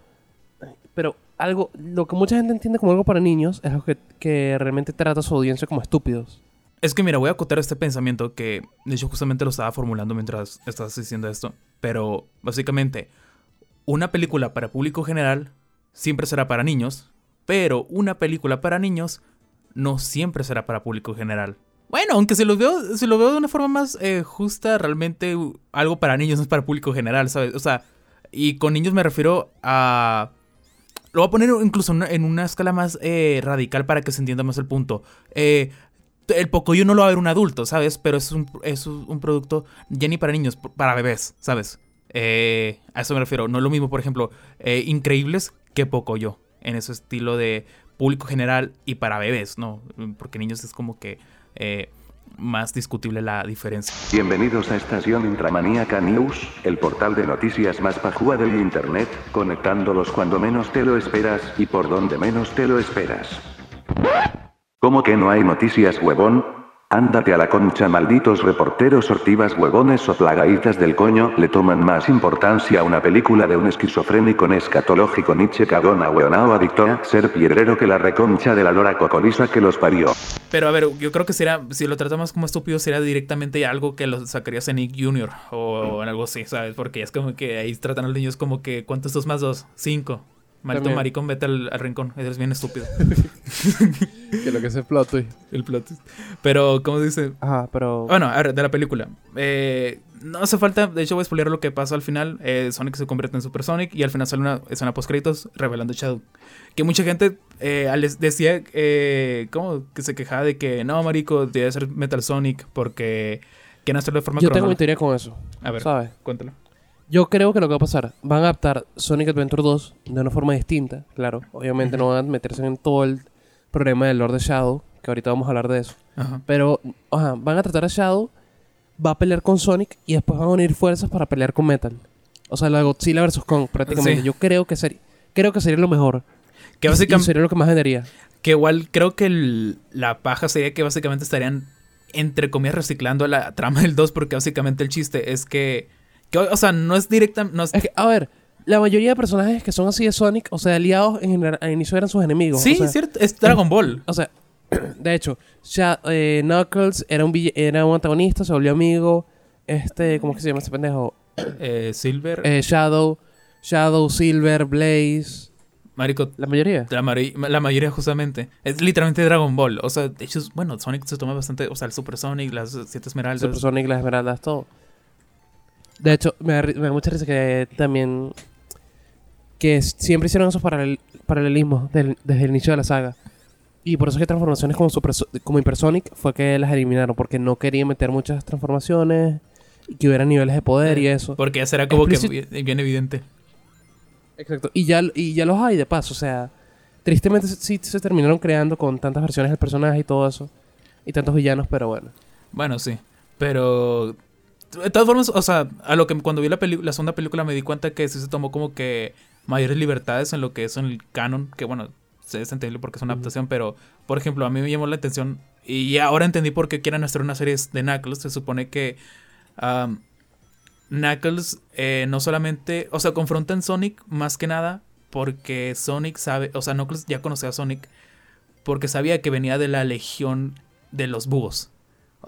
Pero algo... Lo que mucha gente entiende como algo para niños es algo que, que realmente trata a su audiencia como estúpidos. Es que mira, voy a acotar este pensamiento que de hecho justamente lo estaba formulando mientras estabas diciendo esto. Pero básicamente, una película para público general siempre será para niños, pero una película para niños no siempre será para público general. Bueno, aunque si lo veo, lo veo de una forma más eh, justa, realmente algo para niños no es para público general, ¿sabes? O sea, y con niños me refiero a... Lo voy a poner incluso en una- escala más eh, radical para que se entienda más el punto. Eh, el Pocoyo no lo va a ver un adulto, ¿sabes? Pero es un, es un producto ya ni para niños, para bebés, ¿sabes? Eh, a eso me refiero. No es lo mismo, por ejemplo, eh, Increíbles que Pocoyo. En ese estilo de público general y para bebés, ¿no? Porque niños es como que más discutible la diferencia. Bienvenidos a Estación Intramaníaca News, el portal de noticias más pajúa del internet, conectándolos cuando menos te lo esperas y por donde menos te lo esperas. ¿Cómo que no hay noticias, huevón? Ándate a la concha, malditos reporteros ortivas, huevones o plagaitas del coño, le toman más importancia a una película de un esquizofrénico escatológico Nietzsche cagón hueonao adicto a ser piedrero que la reconcha de la lora cocolisa que los parió. Pero a ver, yo creo que sería, si lo tratamos como estúpido, sería directamente algo que lo sacarías en Nick Jr. o en algo así, ¿sabes? Porque es como que ahí tratan a los niños como que, ¿cuántos dos más dos? Cinco. Maldito maricón, vete al, al rincón. Eres bien estúpido. *laughs* Que lo que es el plot twist. el plot. twist. Pero, ¿cómo dice? Ajá, pero... Bueno, a ver, de la película. Eh, no hace falta, de hecho voy a spoiler lo que pasa al final. Eh, Sonic se convierte en Super Sonic y al final sale una escena post créditos revelando Shadow. Que mucha gente eh, les decía, eh, ¿cómo? Que se quejaba de que no, marico, debe ser Metal Sonic porque quieren hacerlo de forma Yo tengo mi teoría con eso. A ver, ¿Sabes? cuéntalo. Yo creo que lo que va a pasar, van a adaptar Sonic Adventure 2 de una forma distinta, claro. Obviamente no van a meterse en todo el problema del Lord de Shadow, que ahorita vamos a hablar de eso. Ajá. Pero, ajá, van a tratar a Shadow, va a pelear con Sonic y después van a unir fuerzas para pelear con Metal. O sea, la Godzilla vs. Kong, prácticamente. Sí. Yo creo que, sería creo que sería lo mejor. Que básicamente, sería lo que más vendería. que igual creo que el- la paja sería que básicamente estarían, entre comillas, reciclando la trama del 2 porque básicamente el chiste es que, que o sea, no es directa, no es, Es que, a ver, la mayoría de personajes que son así de Sonic, o sea, aliados, en general, al inicio eran sus enemigos. Sí, o sea, es cierto, es Dragon Ball. O sea, *clears throat* de hecho, Sha- eh, Knuckles era un, era un antagonista, se volvió amigo. Este, ¿cómo es que se llama este pendejo? *clears throat* Eh, Silver, Eh, Shadow, Shadow, Silver, Blaze. Marico, La mayoría. la, mayoría justamente. Es literalmente Dragon Ball. O sea, de hecho, bueno, Sonic se toma bastante, o sea, el Super Sonic, las siete esmeraldas. Super Sonic, las esmeraldas, todo. De hecho, me da, ri- me da mucha risa que también. Que siempre hicieron esos paralel- paralelismos del- desde el inicio de la saga. Y por eso que transformaciones como, Super, como Hypersonic fue que las eliminaron, porque no querían meter muchas transformaciones y que hubiera niveles de poder y eso. Porque ya será como que Explicit- bien bien evidente. Exacto. Y ya, y ya los hay de paso. O sea, tristemente sí se terminaron creando con tantas versiones del personaje y todo eso. Y tantos villanos, pero bueno. Bueno, sí. Pero. De todas formas, o sea, a lo que cuando vi la, la segunda película me di cuenta que sí se tomó como que mayores libertades en lo que es en el canon. Que bueno, sí es entendible porque es una adaptación, pero por ejemplo, a mí me llamó la atención. Y ahora entendí por qué quieren hacer una serie de Knuckles. Se supone que. Knuckles eh, no solamente. O sea, confrontan Sonic más que nada porque Sonic sabe. O sea, Knuckles ya conocía a Sonic porque sabía que venía de la legión de los búhos.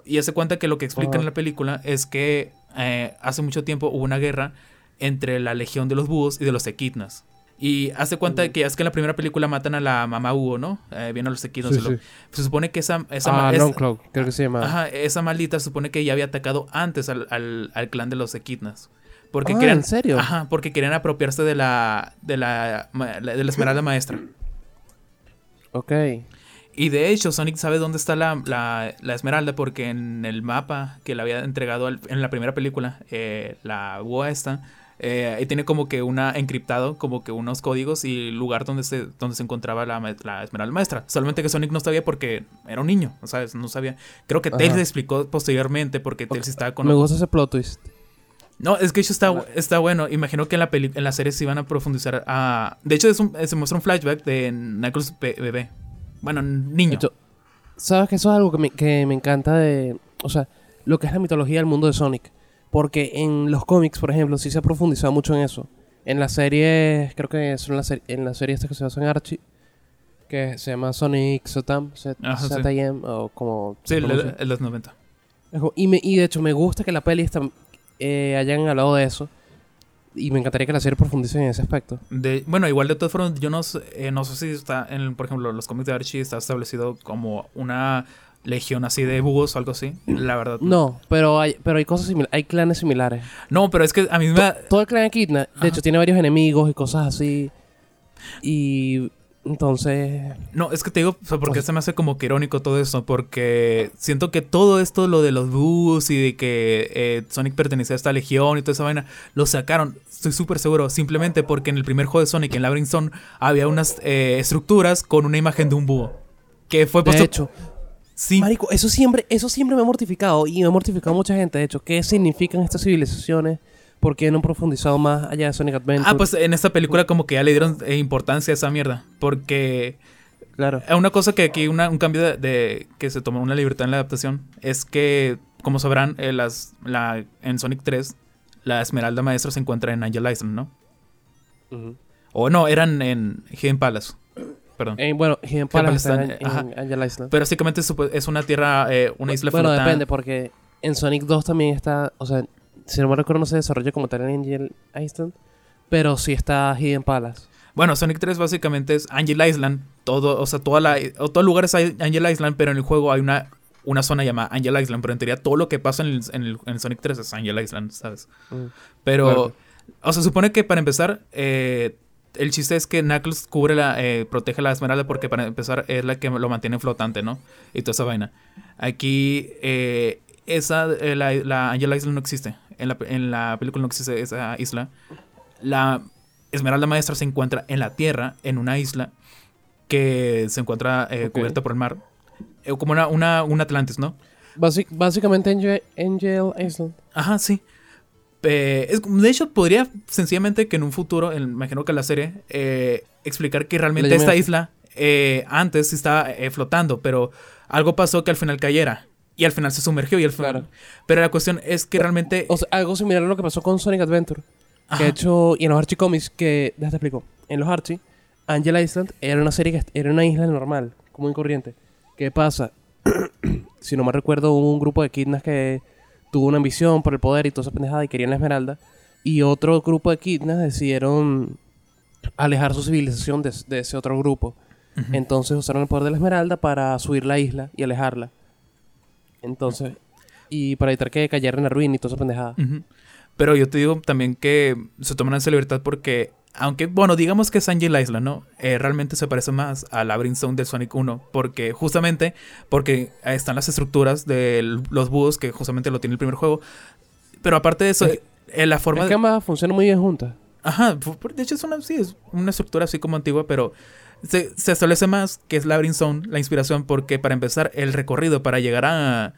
Y hace cuenta que lo que explica en la película es que eh, hace mucho tiempo hubo una guerra entre la legión de los búhos y de los equidnas. Y hace cuenta que es que en la primera película matan a la mamá búho, ¿no? Eh, vienen los equidnas. Sí, y lo- sí. Se supone que esa, esa, Ah, es- creo que se llama. Ajá, esa maldita se supone que ya había atacado antes al, al- al clan de los equidnas. Porque Ah, querían, ¿en serio? Ajá, porque querían apropiarse de la, de la- de la esmeralda maestra. Ok. Y de hecho, Sonic sabe dónde está la, la- la esmeralda porque en el mapa que le había entregado al- en la primera película, eh, la boa esta, eh, tiene como que una encriptado, como que unos códigos y el lugar donde se, donde se encontraba la, la esmeralda maestra. Solamente que Sonic no sabía porque era un niño, ¿sabes? No sabía. Creo que Tails le explicó posteriormente porque Tails estaba con... Me gusta ese plot twist. No, es que eso está, está bueno. Imagino que en la, peli- en la serie se iban a profundizar a... De hecho, es un- se muestra un flashback de Knuckles be- bebé. Bueno, niño. ¿Sabes que eso es algo que me, que me encanta de... O sea, lo que es la mitología del mundo de Sonic. Porque en los cómics, por ejemplo, sí se ha profundizado mucho en eso. En la serie, creo que son la serie, en la serie esta que se basa en Archie, que se llama Sonic sí. ZM, o como... sí, de los 90. Es como- Y, me- y de hecho me gusta que la peli está, eh, hayan hablado de eso. Y me encantaría que la serie profundice en ese aspecto. De, bueno, igual de todas formas, yo no, sé- eh, no sé si está, en, por ejemplo, los cómics de Archie está establecido como una legión así de búhos o algo así. La verdad. No, pero hay, pero hay cosas similares, hay clanes similares. No, pero es que a mí me... Todo el clan de Ajá. hecho, tiene varios enemigos y cosas así. Y entonces... No, es que te digo, o sea, porque se me hace como que irónico todo esto, porque siento que todo esto, lo de los búhos y de que eh, Sonic pertenecía a esta legión y toda esa vaina, lo sacaron, estoy súper seguro, simplemente porque en el primer juego de Sonic, en Labyrinth Zone, había unas eh, estructuras con una imagen de un búho. Que fue De hecho, sí, Marico, eso siempre, eso siempre me ha mortificado y me ha mortificado a mucha gente. De hecho, ¿qué significan estas civilizaciones? ¿Por qué no han profundizado más allá de Sonic Adventure? Ah, pues en esta película como que ya le dieron eh, importancia a esa mierda. Porque claro. eh, una cosa que aquí, una- un cambio de, de- que se tomó una libertad en la adaptación, es que, como sabrán, eh, las, la, en Sonic 3, la Esmeralda Maestra se encuentra en Angel Island, ¿no? O no, eran en Hidden Palace. Perdón. Eh, bueno, Hidden Palace está en, Angel Island. Pero básicamente es, una tierra, eh, una isla bueno, flotante. depende, porque en Sonic 2 también está, o sea, si no me recuerdo no se desarrolla como tal en Angel Island, pero sí está Hidden Palace. Bueno, Sonic 3 básicamente es Angel Island. Todo, o sea, toda la, todo el lugar es Angel Island, pero en el juego hay una, una zona llamada Angel Island. Pero en teoría todo lo que pasa en el, en el- en Sonic 3 es Angel Island, ¿sabes? Mm. Pero, Claro. o sea, supone que para empezar, eh, el chiste es que Knuckles cubre la, eh, protege la esmeralda porque para empezar es la que lo mantiene flotante, ¿no? Y toda esa vaina. Aquí, eh, esa, eh, la, la Angel Island no existe. En la, en la película no existe esa isla. La Esmeralda Maestra se encuentra en la Tierra, en una isla que se encuentra eh, cubierta por el mar. Eh, como una, una, un Atlantis, ¿no? Basi- básicamente Angel, Angel Island. Ajá, sí. Eh, es- de hecho, podría sencillamente que en un futuro, en- imagino que la serie, eh, explicar que realmente esta isla eh, antes estaba flotando, pero algo pasó que al final cayera. Y al final se sumergió y al final... Claro. Pero la cuestión es que realmente... O sea, algo similar a lo que pasó con Sonic Adventure. Que de hecho, y en los Archie Comics, que, ya te explico. En los Archie, Angel Island era una serie que era una isla normal, común y corriente. ¿Qué pasa? *clears throat* si no me recuerdo, hubo un grupo de kidnas que tuvo una ambición por el poder y toda esa pendejada y querían la esmeralda. Y otro grupo de kidnas decidieron alejar su civilización de, de ese otro grupo. Entonces usaron el poder de la esmeralda para subir la isla y alejarla. Entonces, y para evitar que cayera en la ruina y toda esa pendejada. Ujú. Pero yo te digo también que se toman esa libertad porque, aunque, bueno, digamos que es Angel Island, ¿no? Eh, realmente se parece más a Labyrinth Zone del Sonic 1. Porque, justamente, porque están las estructuras de los búhos, que justamente lo tiene el primer juego. Pero aparte de eso, Es- eh, la forma Es que ambas funcionan muy bien juntas. Ajá, de hecho es una, sí, es una estructura así como antigua, pero se, se establece más que es Labyrinth Zone, la inspiración, porque para empezar, el recorrido para llegar a,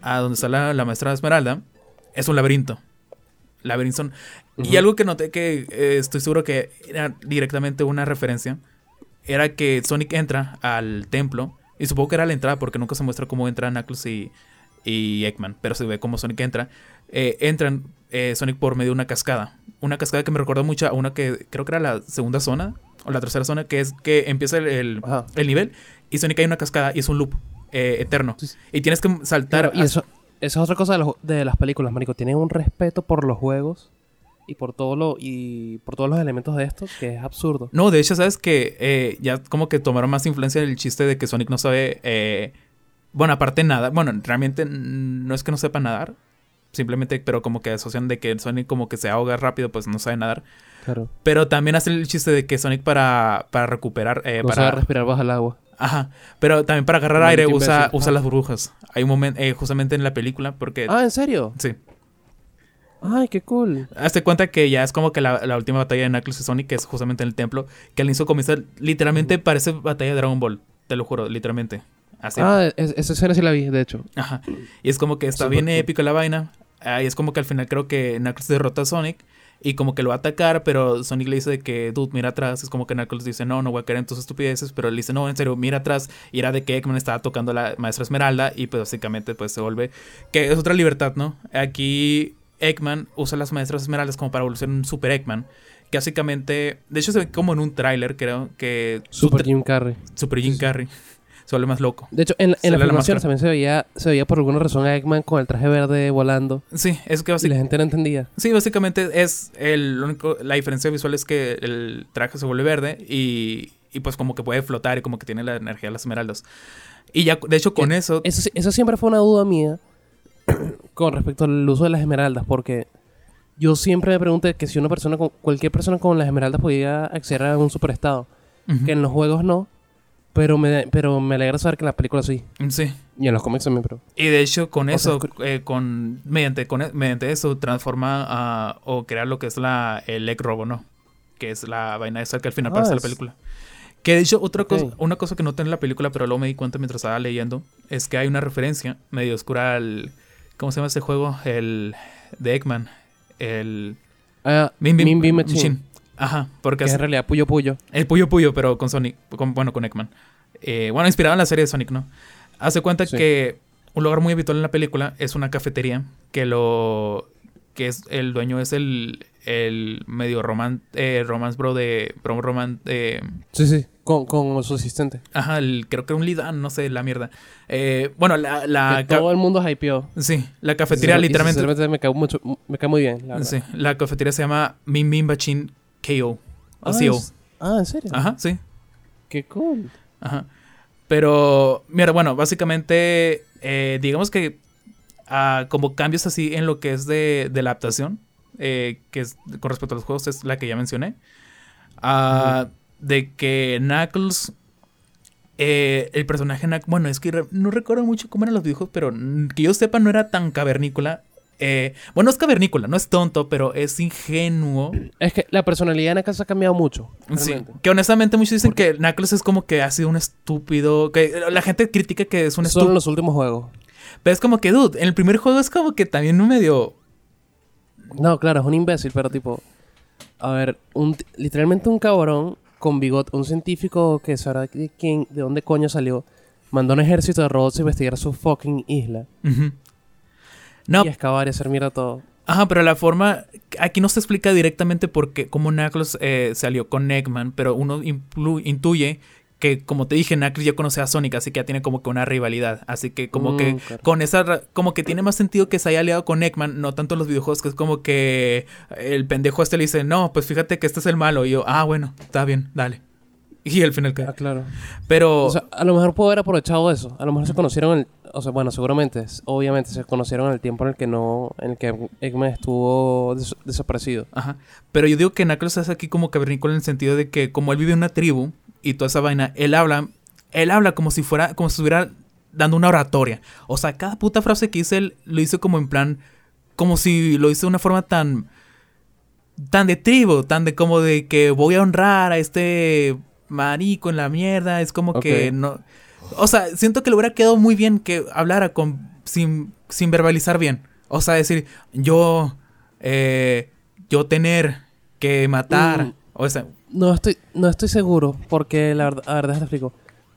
a donde está la, la maestra Esmeralda es un laberinto. Labyrinth Zone. Y algo que noté que eh, estoy seguro que era directamente una referencia, era que Sonic entra al templo, y supongo que era la entrada, porque nunca se muestra cómo entran Knuckles y, y Eggman, pero se ve cómo Sonic entra. Eh, entran eh, Sonic por medio de una cascada. Una cascada que me recordó mucho a una que creo que era la segunda zona, o la tercera zona, que es que empieza el, el- el nivel, y Sonic hay una cascada, y es un loop eh, eterno. Sí, sí. Y tienes que saltar. Claro, y eso, es otra cosa de, los- de las películas, marico. Tienen un respeto por los juegos y por todo lo y por todos los elementos de estos que es absurdo. No, de hecho, sabes que eh, ya como que tomaron más influencia del chiste de que Sonic no sabe. eh, bueno, aparte nada. Bueno, realmente no es que no sepa nadar. Simplemente, pero como que asocian de que Sonic como que se ahoga rápido, pues no sabe nadar. Claro. Pero también hace el chiste de que Sonic para, para recuperar. eh, no para, sabe respirar bajo el agua. Ajá. Pero también para agarrar aire usa, usa las burbujas. Hay un momento, eh, justamente en la película, porque. Ah, ¿en serio? Sí. Ay, qué cool. Hazte cuenta que ya es como que la, la última batalla de Knuckles y Sonic, que es justamente en el templo, que al inicio comienza, literalmente parece batalla de Dragon Ball, te lo juro, literalmente. Así. Ah, es- esa escena sí la vi, de hecho. Ajá. Y es como que está bien cool. épico la vaina. Ahí es como que al final creo que Knuckles derrota a Sonic y como que lo va a atacar, pero Sonic le dice de que, dude, mira atrás. Es como que Knuckles dice, no, no voy a caer en tus estupideces, pero él dice, no, en serio, mira atrás. Y era de que Eggman estaba tocando la maestra Esmeralda y pues básicamente pues se vuelve, que es otra libertad, ¿no? Aquí Eggman usa las maestras Esmeraldas como para evolucionar un Super Eggman. Que básicamente, de hecho se ve como en un tráiler, creo, que su Super Jim Carrey. Super Jim Carrey se vuelve más loco. De hecho, en, en las filmaciones también se veía, se veía por alguna razón a Eggman con el traje verde volando. Sí, es que Y básicamente... la gente no entendía. Sí, básicamente es el único, la diferencia visual es que el traje se vuelve verde y, y pues como que puede flotar y como que tiene la energía de las esmeraldas. Y ya, de hecho, con Eh, eso, Eso, eso siempre fue una duda mía *clears throat* con respecto al uso de las esmeraldas, porque yo siempre me pregunté que si una persona, con, cualquier persona con las esmeraldas podía acceder a un superestado, Ujú. que en los juegos no, pero me, pero me alegra saber que en la película sí, sí. y en los cómics también, pero... Y de hecho, con O eso, eh, con mediante con, e- mediante eso transforma a, o crea lo que es la el egg robo, ¿no? Que es la vaina esa que al final Ah, aparece la película. Que de hecho, otra cosa, una cosa que noté en la película, pero luego me di cuenta mientras estaba leyendo, es que hay una referencia medio oscura al. ¿Cómo se llama ese juego? El. de Eggman. El. Ah, Min Bin Machine, Ajá, porque que es en realidad Puyo Puyo. el Puyo Puyo, pero con Sonic. Con, bueno, con Eggman. Eh, bueno, inspirado en la serie de Sonic, ¿no? Hace cuenta Sí. que un lugar muy habitual en la película es una cafetería que lo. que es. el dueño es el. el medio roman, eh, romance bro de. bro roman, eh, Sí, sí, con, con su asistente. Ajá, el- creo que un Lidan, no sé, la mierda. Eh, bueno, la, todo el mundo hypeó. sí, la cafetería Y literalmente, me cae, mucho, me cae muy bien, la sí, la cafetería se llama Min Min Bachin KO. O Ah, CO. es- ah, ¿en serio? Ajá, sí. Qué cool. Ajá. Pero, mira, bueno, básicamente, eh, digamos que ah, como cambios así en lo que es de, de la adaptación, eh, que es con respecto a los juegos, es la que ya mencioné. Ah, De que Knuckles, eh, el personaje bueno, es que no recuerdo mucho cómo eran los dibujos, pero que yo sepa no era tan cavernícola. Eh, bueno, es cavernícola, no es tonto, pero es ingenuo. Es que la personalidad de Knuckles ha cambiado mucho. Sí, que honestamente muchos dicen que Knuckles es como que ha sido un estúpido, que la gente critica que es un estúpido, los últimos juegos. pero es como que, dude, en el primer juego es como que también un medio... No, claro, es un imbécil, pero tipo... A ver, un, literalmente un cabrón con bigote, un científico que sabrá de quién, de dónde coño salió, mandó un ejército de robots a investigar su fucking isla. No, Y excavar y hacer mierda todo. ajá, pero la forma... Aquí no se explica directamente por qué, cómo Knuckles eh, salió con Eggman, pero uno intuye que, como te dije, Knuckles ya conoce a Sonic, así que ya tiene como que una rivalidad. Así que como Mm, que claro. con esa... Como que tiene más sentido que se haya aliado con Eggman, no tanto en los videojuegos, que es como que el pendejo este le dice, no, pues fíjate que este es el malo. Y yo, ah, bueno, está bien, dale. Y al final Ah, claro. Pero... O sea, a lo mejor pudo haber aprovechado eso. A lo mejor se conocieron el... O sea, bueno, seguramente, obviamente, se conocieron en el tiempo en el que no... En el que Eggman estuvo des- desaparecido. Ajá. Pero yo digo que Knuckles es aquí como cavernícola en el sentido de que como él vive en una tribu y toda esa vaina, él habla, él habla como si fuera, como si estuviera dando una oratoria. O sea, cada puta frase que dice él lo hizo como en plan como si lo hizo de una forma tan tan de tribu, tan de como de que voy a honrar a este marico en la mierda, es como que no o sea, siento que le hubiera quedado muy bien que hablara con sin, sin verbalizar bien. O sea, decir, yo eh, yo tener que matar, Mm. o sea, No estoy, no estoy seguro, porque la verdad, a ver, déjame explico.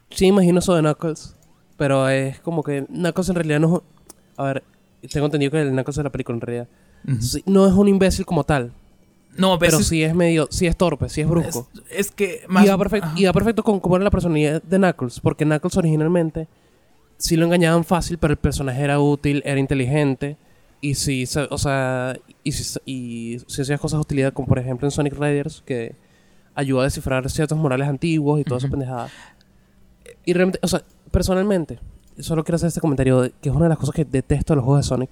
Sí imagino eso de Knuckles, pero es como que Knuckles en realidad no es... A ver, tengo entendido que el Knuckles de la película en realidad no es un imbécil como tal, no, pero pero sí es medio... Sí es torpe, sí es brusco. es, es que y, va perfecto, y va perfecto con cómo era la personalidad de Knuckles, porque Knuckles originalmente sí lo engañaban fácil, pero el personaje era útil, era inteligente, y sí, o sea, y si, y si hacía cosas de utilidad, como por ejemplo en Sonic Riders, que ayuda a descifrar ciertos morales antiguos y toda esa Ujú. pendejada. Y realmente, o sea, personalmente, solo quiero hacer este comentario, de- que es una de las cosas que detesto de los juegos de Sonic,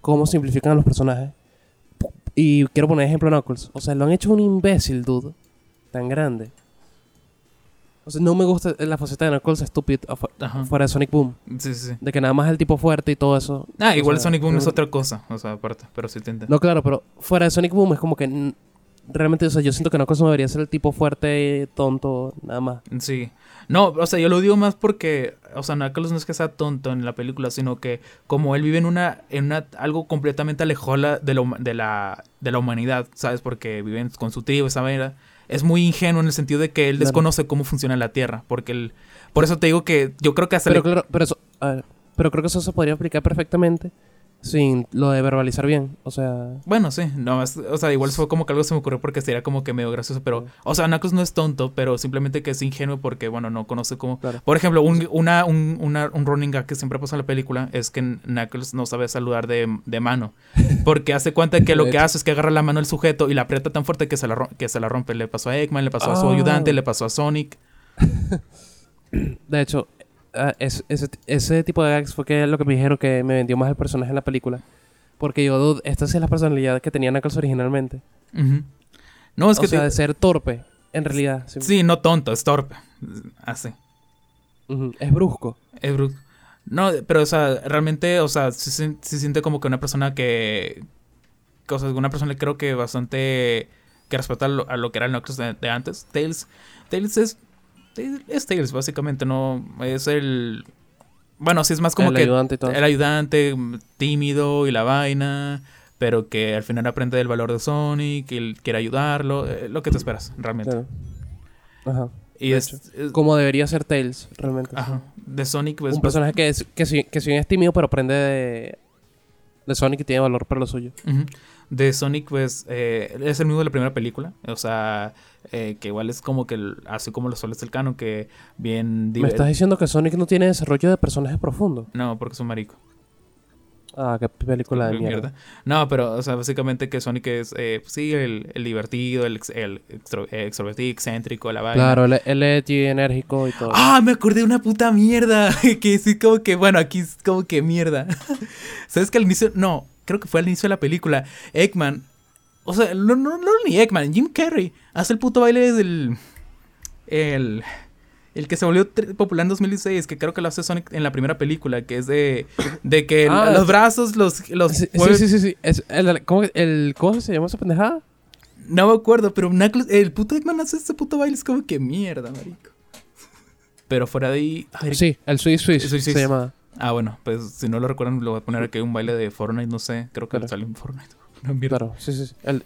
cómo simplifican a los personajes. Y quiero poner ejemplo a Knuckles. O sea, lo han hecho un imbécil, dude. Tan grande. O sea, no me gusta la faceta de Knuckles afu- Ajá. fuera de Sonic Boom. Sí, sí, sí. De que nada más es el tipo fuerte y todo eso. Ah, igual sea, Sonic Boom es otra cosa, o sea, aparte, pero sí te entiendo. No, claro, pero fuera de Sonic Boom es como que... Realmente, o sea, yo siento que Knuckles no debería ser el tipo fuerte, tonto, nada más. Sí. No, o sea, yo lo digo más porque, o sea, Knuckles no es que sea tonto en la película, sino que como él vive en una, en una, algo completamente alejado la- de la, de la, de la humanidad, ¿sabes? Porque viven con su tribu, esa manera. Es muy ingenuo en el sentido de que él Claro. desconoce cómo funciona la Tierra, porque él, por eso te digo que yo creo que hasta Pero le- claro, pero eso... a ver, pero creo que eso se podría aplicar perfectamente sin lo de verbalizar bien. O sea... Bueno, sí, no, es- o sea, igual fue como que algo se me ocurrió porque sería como que medio gracioso, pero, o sea, Knuckles no es tonto, pero simplemente que es ingenuo porque, bueno, no conoce cómo... Claro. Por ejemplo, un, una, un, una- un running gag que siempre pasa en la película es que Knuckles no sabe saludar de, de mano, *laughs* porque hace cuenta que lo que hace es que agarra la mano del sujeto y la aprieta tan fuerte que se la, que se la rompe. Le pasó a Eggman, le pasó a su Ah. ayudante, le pasó a Sonic. *laughs* De hecho, ah, es- ese, ese tipo de gags fue que lo que me dijeron que me vendió más el personaje en la película. Porque yo, dude, esta sí es la personalidad que tenía Knuckles originalmente. Ujú. No, es o que... sea, te- de ser torpe, en realidad. Sí. Sí, no tonto, es torpe. Así. Ujú, Es brusco. Es brusco. No, pero, o sea, realmente, o sea, se sí siente como que una persona que. que, O sea, una persona creo que bastante. que respeta a lo, a lo que era el Knuckles de, de antes. Tails. Tails es. Es Tails, básicamente, no. Es el. Bueno, sí es más como el que. ayudante y todo. el ayudante, tímido y la vaina. Pero que al final aprende del valor de Sonic. Y quiere ayudarlo. eh, lo que te esperas, realmente. Claro. Ajá. Y de es. es- Como debería ser Tails, realmente. ajá. De Sonic, pues. Un personaje que, es, que, si, que si bien es tímido, pero aprende de, de Sonic y tiene valor para lo suyo. Ujú. De Sonic, pues, eh, es el mismo de la primera película. O sea, eh, que igual es como que, el- así como los soles del canon, que bien... ¿Me estás diciendo que Sonic no tiene desarrollo de personaje profundo? No, porque es un marico. Ah, qué película de mierda. No, pero, o sea, básicamente que Sonic es, eh, pues, sí, el, el divertido, el, el extro- eh, extrovertido, excéntrico, la vaina. Claro, él, él es enérgico y todo. Ah, me acordé de una puta mierda. *laughs* que sí, como que, bueno, aquí es como que mierda. *laughs* ¿Sabes que al inicio, no, creo que fue al inicio de la película, Eggman, o sea, no, no, no ni Eggman, Jim Carrey hace el puto baile del. El. El que se volvió popular en 2016, que creo que lo hace Sonic en la primera película, que es de. De que el- Ah, los brazos, los. los Sí, sí, sí, sí, sí. Es el, ¿cómo, el, ¿Cómo se llama esa pendejada? No me acuerdo, pero Knuckles- el puto Eggman hace ese puto baile, es como que mierda, marico. Pero fuera de ahí. ay, Sí, el Swiss Swiss Swiss se llama. Ah, bueno, pues si no lo recuerdan, lo voy a poner aquí un baile de Fortnite, no sé. Creo que Claro. salió en Fortnite. *laughs* Una mierda. Claro, sí, sí. sí. El,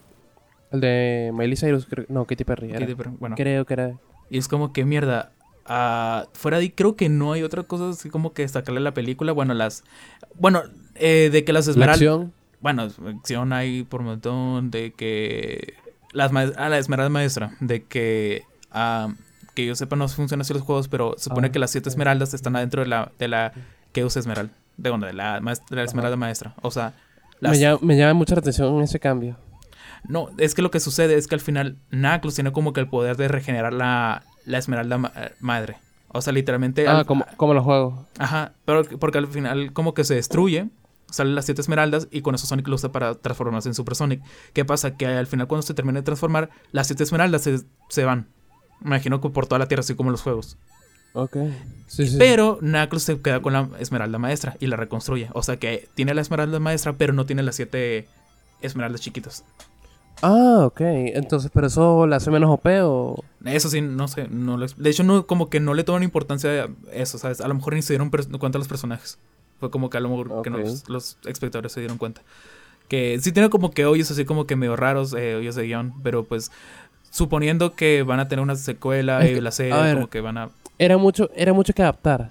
el de Miley Cyrus, creo- no, Katy Perry. era. Katy Perry, Bueno, Creo que era. y es como que mierda. ah, fuera de ahí, creo que no hay otra cosa así como que destacarle a la película. Bueno, las. Bueno, eh, de que las La esmeraldas. Bueno, acción hay por un montón. De que. Las ma- ah, la esmeralda maestra. De que. ah, que yo sepa, no funcionan así los juegos, pero supone Ah, que las siete esmeraldas están adentro de la. De la que usa esmeralda. De, bueno, de la, la esmeralda maestra. O sea. las- Me llama, me llama mucha la atención ese cambio. No, es que lo que sucede es que al final Knuckles tiene como que el poder de regenerar la, la esmeralda ma- madre. O sea, literalmente. Ah, al- como, como los juegos. Ajá, pero porque al final como que se destruye, salen las siete esmeraldas y con eso Sonic lo usa para transformarse en Super Sonic. ¿Qué pasa? Que al final cuando se termina de transformar, las siete esmeraldas se, se van. Me imagino que por toda la Tierra, así como los juegos. Ok. Sí, sí. Pero Knuckles se queda con la Esmeralda Maestra y la reconstruye. O sea que tiene la Esmeralda Maestra, pero no tiene las siete Esmeraldas chiquitas. Ah, ok. Entonces, ¿pero eso le hace menos OP o...? Eso sí, no sé. No lo- de hecho, no, como que no le toman importancia a eso, ¿sabes? A lo mejor ni se dieron cuenta los personajes. Fue como que a lo mejor que no- los espectadores se dieron cuenta. Que sí tiene como que hoyos así como que medio raros, eh, hoyos de guion, pero pues suponiendo que van a tener una secuela y la serie a ver. como que van a... Era mucho, era mucho que adaptar.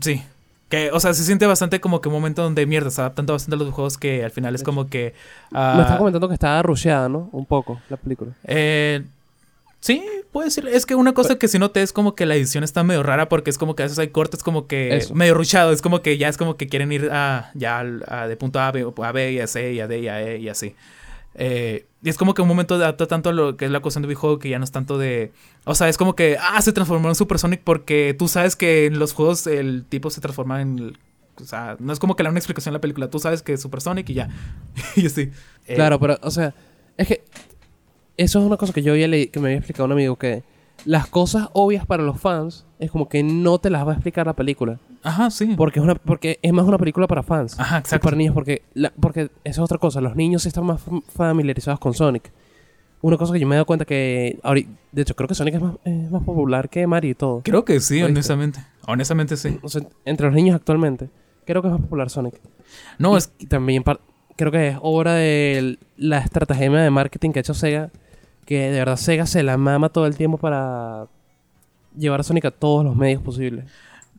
Sí. Que, o sea, se siente bastante como que un momento donde mierda, se adaptando bastante a los juegos que al final es como que... ah, Me estás comentando que estaba rusheada, ¿no? Un poco, la película. Eh, sí, puede ser. Es que una cosa que si noté es como que la edición está medio rara porque es como que a veces hay cortes como que Eso. medio ruchado. Es como que ya es como que quieren ir a, ya al- a de punto A a B, a B y a C y a D y a E y así. Eh, y es como que un momento adapta tanto a lo que es la cuestión de videojuego que ya no es tanto de... O sea, es como que, ah, se transformó en Super Sonic porque tú sabes que en los juegos el tipo se transforma en... o sea, no es como que le dan una explicación a la película. Tú sabes que es Super Sonic y ya. *laughs* y así. Eh, Claro, pero, o sea, es que eso es una cosa que yo había leído, que me había explicado un amigo, que las cosas obvias para los fans es como que no te las va a explicar la película. Ajá, sí. Porque es, una, porque es más una película para fans. Ajá, exacto. para niños, porque, la- porque esa es otra cosa. Los niños sí están más fam- familiarizados con Sonic. Una cosa que yo me he dado cuenta que, de hecho, creo que Sonic es más, es más popular que Mario y todo. Creo que sí, honestamente. Honestamente sí. O sea, entre los niños actualmente, creo que es más popular Sonic. No, y, es también creo que es obra de la estrategia de marketing que ha hecho Sega, que de verdad Sega se la mama todo el tiempo para llevar a Sonic a todos los medios posibles.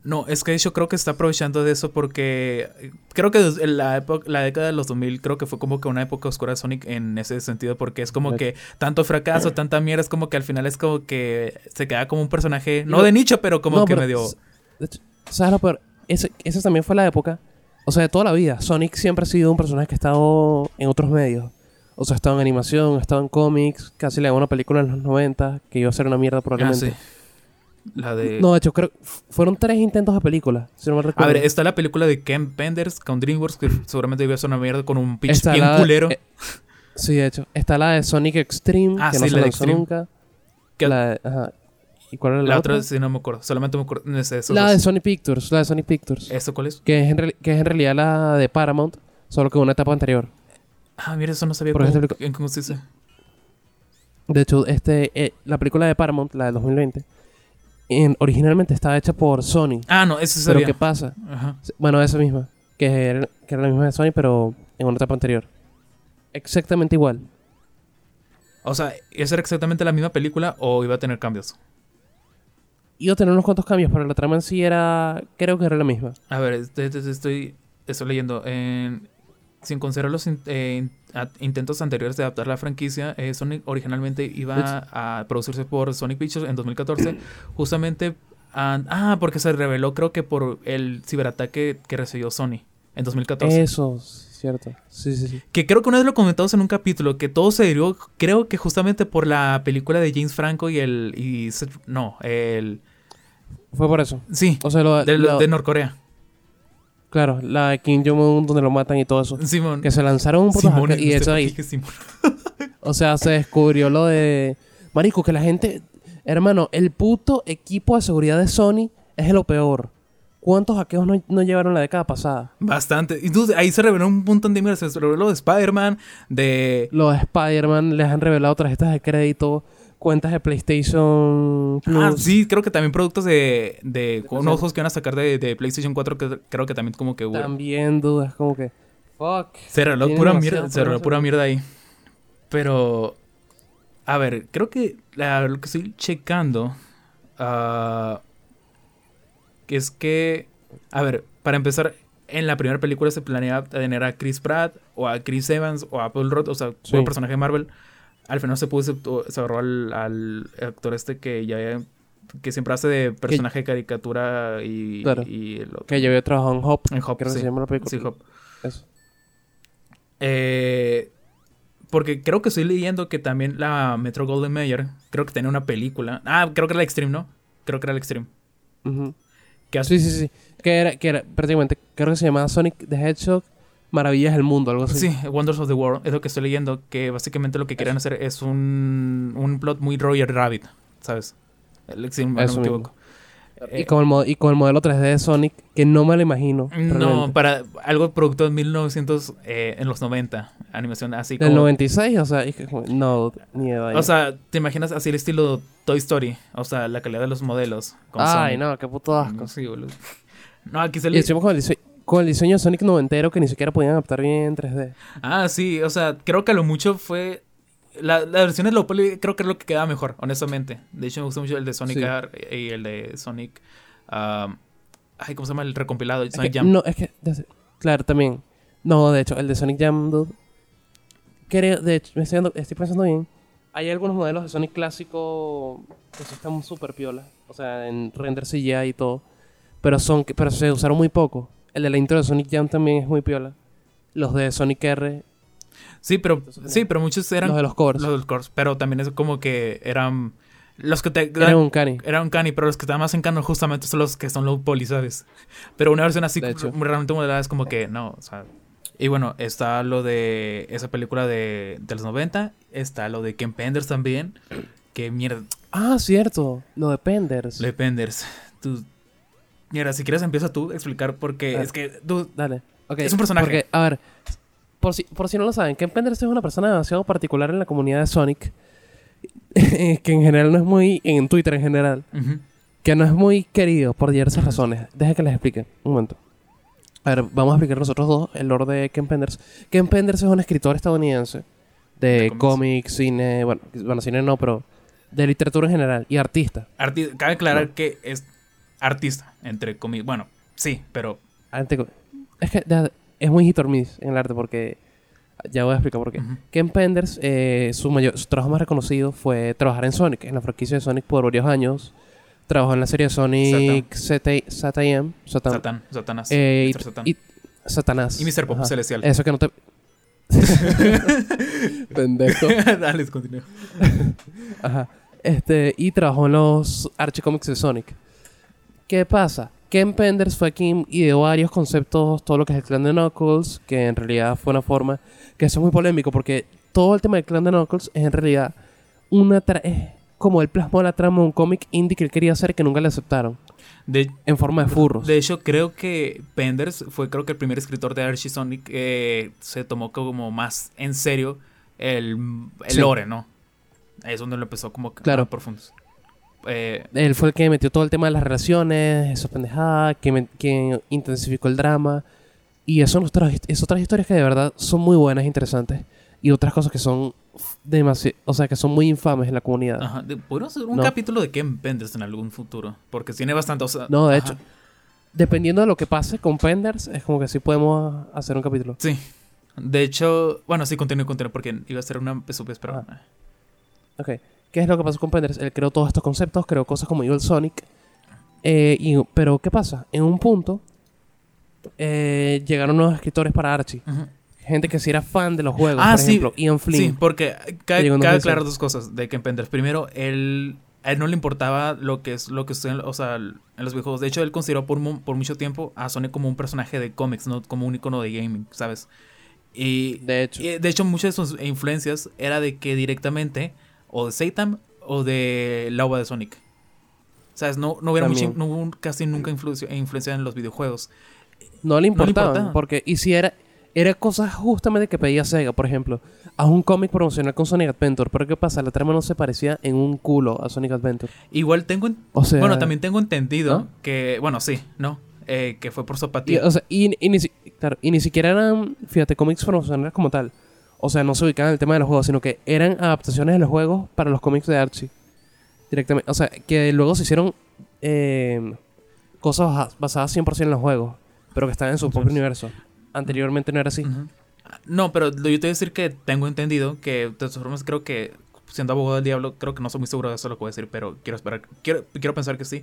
No, es que hecho creo que está aprovechando de eso porque creo que en la época, la década de los 2000 creo que fue como que una época oscura de Sonic en ese sentido porque es como que tanto fracaso, tanta mierda, es como que al final es como que se queda como un personaje, no No, de nicho, pero como No, que pero, medio... s- de hecho, ¿Sabes lo peor? Ese- esa también fue la época, o sea, de toda la vida. Sonic siempre ha sido un personaje que ha estado en otros medios. O sea, ha estado en animación, ha estado en cómics, casi le hago una película en los 90 que iba a ser una mierda Ah, probablemente. sí. La de... No, de hecho, creo fueron tres intentos de película, si no me A recuerdo. ver, está la película de Ken Penders con DreamWorks que seguramente iba a ser una mierda con un pitch Está bien la- culero. eh, sí, de hecho. Está la de Sonic Extreme, Ah, que sí, no se la de Extreme. nunca. Que- La de- ajá. ¿Y cuál era la, la otra? otra sí no me acuerdo, solamente me acuerdo de esos La dos. de Sonic Pictures, la de Sonic Pictures. ¿Eso cuál es? Que, es en que es en realidad la de Paramount, solo que una etapa anterior. Ah, mira, eso no sabía Por cómo, ejemplo, en qué consiste. De hecho, este, eh, la película de Paramount, la de 2020, en- originalmente estaba hecha por Sony. Ah, no, eso sí pero. ¿qué pasa? Ajá. Bueno, esa misma. Que era, que era la misma de Sony, pero en una etapa anterior. Exactamente igual. O sea, ¿esa era exactamente la misma película o iba a tener cambios? Iba a tener unos cuantos cambios, pero la trama en sí era... Creo que era la misma. A ver, este- estoy, estoy leyendo. En- sin considerar los in- eh, intentos anteriores de adaptar la franquicia, eh, Sonic originalmente iba a producirse por Sonic Pictures en 2014. *clears throat* justamente... ah, porque se reveló creo que por el ciberataque que recibió Sony en 2014. Eso, cierto. Sí, sí, sí. Que creo que una vez lo comentamos en un capítulo, que todo se derivó, creo que justamente por la película de James Franco y el... Y, no, el... Fue por eso. Sí, O sea, lo, de, lo- de Norcorea. Claro, la de Kim Jong-un donde lo matan y todo eso. Simón. Que se lanzaron un puto Simón, y eso ahí. Simón. O sea, se descubrió lo de... Marico, que la gente... Hermano, el puto equipo de seguridad de Sony es lo peor. ¿Cuántos hackeos no, no llevaron la década pasada? Bastante. Y entonces ahí se reveló un montón de mierda. Se reveló de Spider-Man, de... Los de Spider-Man les han revelado tarjetas de crédito, cuentas de PlayStation Plus. Ah, sí, creo que también productos de... de con ojos que van a sacar de, de PlayStation 4 que creo que también como que... También dudas, como que... Fuck. Se pura mierda, se pura mierda ahí. Pero, a ver, creo que la- lo que estoy checando que es que, a ver, para empezar, en la primera película se planeaba tener a Chris Pratt o a Chris Evans o a Paul Rudd, o sea, Sí. un personaje de Marvel. Al final se pudo, se, se agarró al, al actor este que ya que siempre hace de personaje de caricatura y, Claro. y el otro. Que yo había trabajado en Hop. En Hop, creo que sí. se llama la película. Sí, Hop. Eso. Eh, porque creo que estoy leyendo que también la Metro Golden Mayer, creo que tenía una película. Ah, creo que era la Extreme, ¿no? Creo que era la Extreme. Que hace- Sí, sí, sí. Que era, que era prácticamente, creo que se llamaba Sonic the Hedgehog, Maravillas del Mundo, algo así. Sí, Wonders of the World, es lo que estoy leyendo, que básicamente lo que quieren hacer es un, un plot muy Roger Rabbit, ¿sabes? El Extreme, no me equivoco. y, Eh, con el mo- y con el modelo 3D de Sonic, que no me lo imagino. no, realmente. para algo producto en 1900, eh, en los 90, animación así Del como... 96, o sea, es que como- no, ni de. O sea, ¿te imaginas así el estilo Toy Story? O sea, la calidad de los modelos. con Ay, Sonic. no, qué puto asco. Sí, boludo. No, aquí se Y le... encima con el, con el diseño de Sonic noventero que ni siquiera podían adaptar bien en 3D. Ah, sí, o sea, creo que a lo mucho fue... La, la versión de low poly creo que es lo que queda mejor, honestamente. De hecho, me gusta mucho el de Sonic Sí. R y el de Sonic... ay, ¿cómo se llama? El recompilado. Es Sonic que- Jam. no, es que, claro, también. No, de hecho, el de Sonic Jam, dude, creo, de hecho, me estoy, dando- estoy pensando bien. Hay algunos modelos de Sonic clásico que sí están súper piolas. O sea, en render CGI y todo. Pero, son, pero se usaron muy poco. El de la intro de Sonic Jam también es muy piola. Los de Sonic R, Sí, pero, sí, pero muchos eran... los de los cores. Los de los cores. Pero también es como que eran... Los que te... Era un cani. Era un cani, pero los que están más en canon justamente son los que son low poly, ¿sabes? Pero una versión así realmente modelada es como que no, o sea. Y bueno, está lo de esa película de, de los 90, está lo de Ken Penders también, que mierda, Ah, cierto. Lo de Penders. lo de Penders. Tú, mira, si quieres empieza tú a explicar porque Dale. es que tú, Dale. Es un personaje. Porque, a ver, por si, por si no lo saben, Ken Penders es una persona demasiado particular en la comunidad de Sonic. *laughs* que en general no es muy. En Twitter en general. Que no es muy querido por diversas razones. Deja que les explique. Un momento. A ver, vamos a explicar nosotros dos el lore de Ken Penders. Ken Penders es un escritor estadounidense de, cómics, cine. Bueno, bueno, cine no, pero de literatura en general y artista. arti- cabe aclarar que es artista, entre comillas. Bueno, sí, pero Es que es muy hit or miss en el arte porque ya voy a explicar por qué. Ken Penders, eh, su, mayor, su trabajo más reconocido fue trabajar en Sonic, en la franquicia de Sonic por varios años. Trabajó en la serie Sonic Satan, Satan, Satán, Satanás, eh, Mr. Satán. y, Satanás. Y Mr. Pop Ajá. Celestial. Eso que no te... *laughs* Pendejo. *laughs* Dale, continúa. Ajá. Este, y trabajó en los archicomics de Sonic. ¿Qué pasa? Ken Penders fue quien ideó varios conceptos, todo lo que es el clan de Knuckles, que en realidad fue una forma, que eso es muy polémico, porque todo el tema del clan de Knuckles es en realidad una tra- es como él plasmó la trama de un cómic indie que él quería hacer que nunca le aceptaron, De, en forma de furros. De hecho, creo que Penders fue creo que el primer escritor de Archie Sonic que se tomó como más en serio el, el Sí. lore, ¿no? Es donde lo empezó como Claro. más profundo. Eh, Él fue el que metió todo el tema de las relaciones, esas pendejadas, que, me- que intensificó el drama. Y eso son otras, es otras historias que de verdad son muy buenas, interesantes. Y otras cosas que son demasiado, o sea, que son muy infames en la comunidad. ajá, Podríamos hacer un No. capítulo de Ken Penders en algún futuro. Porque tiene bastante. o sea, No, de ajá. hecho, dependiendo de lo que pase con Penders, es como que sí podemos hacer un capítulo. Sí. De hecho, bueno, sí, continúe, continúe, porque iba a ser una pesupes, pero. Ajá. Ok. ¿Qué es lo que pasó con Penders? Él creó todos estos conceptos, creó cosas como Evil Sonic. Eh, y- pero, ¿qué pasa? En un punto, eh, llegaron nuevos escritores para Archie. Gente que sí era fan de los juegos. Ah, por sí. ejemplo, Ian Flynn. Sí, porque cabe, Llegó en cabe 2006. aclarar dos cosas de Ken Penders. Primero, él, a él no le importaba lo que es lo que en, o sea, en los videojuegos. De hecho, él consideró por, mu- por mucho tiempo a Sonic como un personaje de cómics, no como un icono de gaming, ¿sabes? Y De hecho. y, de hecho, muchas de sus influencias era de que directamente o de Satan o de la ova de Sonic. ¿Sabes? No, no, hubiera no hubo casi nunca influencia, influencia en los videojuegos. No le importaba. importaba. Porque, y si era, era cosas justamente que pedía Sega, por ejemplo, a un cómic promocional con Sonic Adventure. Pero ¿qué pasa? La trama no se parecía en un culo a Sonic Adventure. Igual tengo... en- O sea. bueno, también tengo entendido ¿No? que... Bueno, sí, ¿no? Eh, que fue por su Y, o sea, y, y ni, claro, y ni siquiera eran, fíjate, cómics promocionales como tal. O sea, no se ubicaban en el tema de los juegos, sino que eran adaptaciones de los juegos para los cómics de Archie. Directamente. O sea, que luego se hicieron eh, cosas basadas 100% en los juegos, pero que estaban en su propio universo. Anteriormente no era así. No, pero yo te voy a decir que tengo entendido que de todas formas creo que siendo abogado del diablo creo que no soy muy seguro de eso lo que voy a decir, pero quiero esperar, quiero, quiero pensar que sí.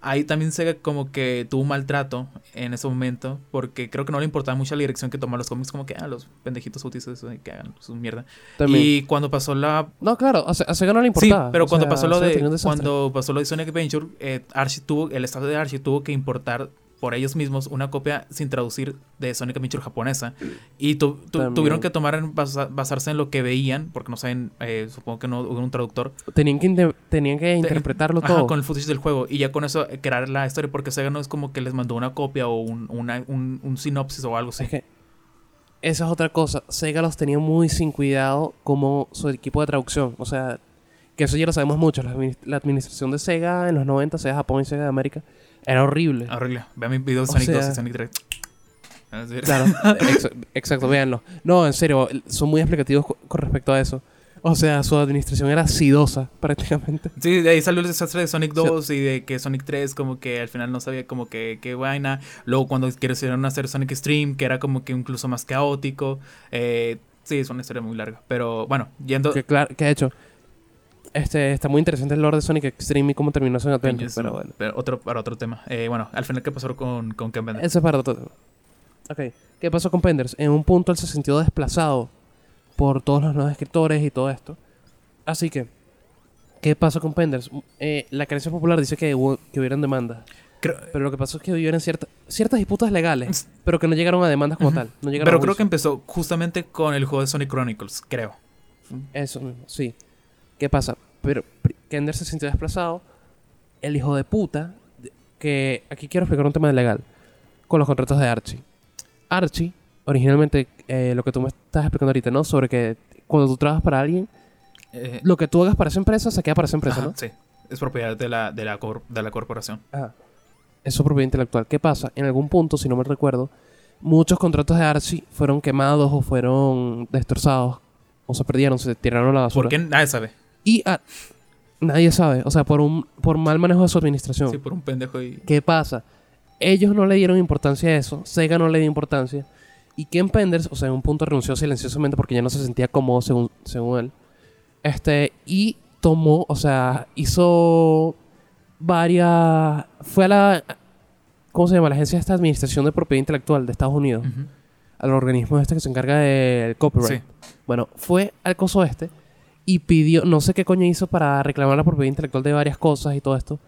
Ahí también Sega como que tuvo un maltrato en ese momento porque creo que no le importaba mucho la dirección que tomaron los cómics como que ah, los pendejitos autistas que hagan su mierda. También. Y cuando pasó la No, claro, o sea, a Sega no le Sí, importaba. pero O cuando sea, pasó lo de cuando pasó lo de Sonic Adventure, eh, Archie tuvo el estado de Archie tuvo que importar por ellos mismos una copia sin traducir de Sonic Adventure japonesa. Y tu- tuvieron que tomar en basa- basarse en lo que veían, porque no saben, eh, supongo que no hubo un traductor. Tenían que, inter- tenían que interpretarlo Ajá, todo. con el footage del juego. Y ya con eso eh, crear la historia, porque Sega no es como que les mandó una copia o un, una- un, un sinopsis o algo así. Es que esa es otra cosa. Sega los tenía muy sin cuidado como su equipo de traducción. O sea, que eso ya lo sabemos mucho. La, admi- la administración de Sega en los 90, Sega Japón y Sega de América, era horrible. Horrible. Vean mi video de Sonic 2 sea- y Sonic 3. Es decir, Claro, ex- exacto, véanlo. No, en serio, son muy explicativos co- con respecto a eso. O sea, su administración era sidosa, *laughs* prácticamente. Sí, de ahí salió el desastre de Sonic 2 y de que Sonic 3 como que al final no sabía como que qué vaina. Luego cuando quisieron hacer Sonic Stream, que era como que incluso más caótico. Eh, sí, es una historia muy larga. Pero bueno, yendo... Que, claro, que de hecho, este, está muy interesante el lore de Sonic Extreme y cómo terminó Sonic Adventure, pero bueno. pero otro, para otro tema. Eh, bueno, al final, ¿qué pasó con, con Ken Bender? Eso es para otro tema. Ok, ¿qué pasó con Penders? En un punto él se sintió desplazado por todos los nuevos escritores y todo esto. Así que, ¿qué pasó con Penders? Eh, la creencia popular dice que, hubo, que hubieran demandas. Creo- Pero lo que pasó es que hubieron cierta- ciertas disputas legales, pero que no llegaron a demandas como tal. No llegaron pero a creo que empezó justamente con el juego de Sonic Chronicles, creo. Eso mismo, sí. ¿Qué pasa? Pero Kender se sintió desplazado. El hijo de puta, que aquí quiero explicar un tema legal, con los contratos de Archie. Archie, originalmente, eh, lo que tú me estás explicando ahorita, ¿no? Sobre que cuando tú trabajas para alguien, Eh, lo que tú hagas para esa empresa se queda para esa empresa, ajá, ¿no? Sí, es propiedad de la, de la, cor- de la corporación. Ajá. Eso es propiedad intelectual. ¿Qué pasa? En algún punto, si no me recuerdo, muchos contratos de Archie fueron quemados o fueron destrozados o se perdieron, se tiraron a la basura. ¿Por qué? Nadie sabe. Y ah, nadie sabe, o sea, por un por mal manejo de su administración. Sí, por un pendejo y... ¿Qué pasa? Ellos no le dieron importancia a eso, Sega no le dio importancia. Y Ken Penders, o sea, en un punto renunció silenciosamente porque ya no se sentía cómodo según, según él. Este, y tomó, o sea, hizo varias. Fue a la. ¿Cómo se llama? La agencia de esta administración de propiedad intelectual de Estados Unidos. Al organismo este que se encarga del copyright. Sí. Bueno, fue al coso este y pidió, no sé qué coño hizo para reclamar la propiedad intelectual de varias cosas y todo esto.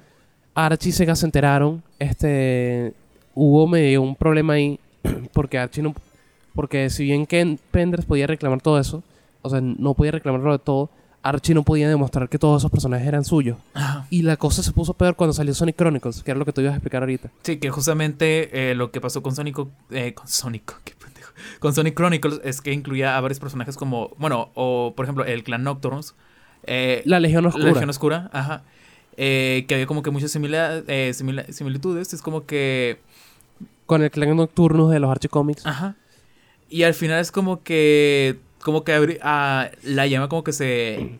Archie y Sega se enteraron, este, hubo medio un problema ahí, *clears throat* porque Archie no, porque si bien Ken Penders podía reclamar todo eso, o sea, no podía reclamarlo de todo, Archie no podía demostrar que todos esos personajes eran suyos. Ajá. Y la cosa se puso peor cuando salió Sonic Chronicles, que era lo que tú ibas a explicar ahorita. Sí, que justamente eh, lo que pasó con Sonic, eh, con Sonic, qué pendejo, con Sonic Chronicles es que incluía a varios personajes como, bueno, o por ejemplo el clan Nocturnes, eh, La Legión Oscura. la Legión Oscura, ajá, eh, que había como que muchas simila- eh, simila- similitudes, es como que, Con el clan Nocturnus de los Archie Comics. ajá, y al final es como que, como que abri- ah, la llama como que se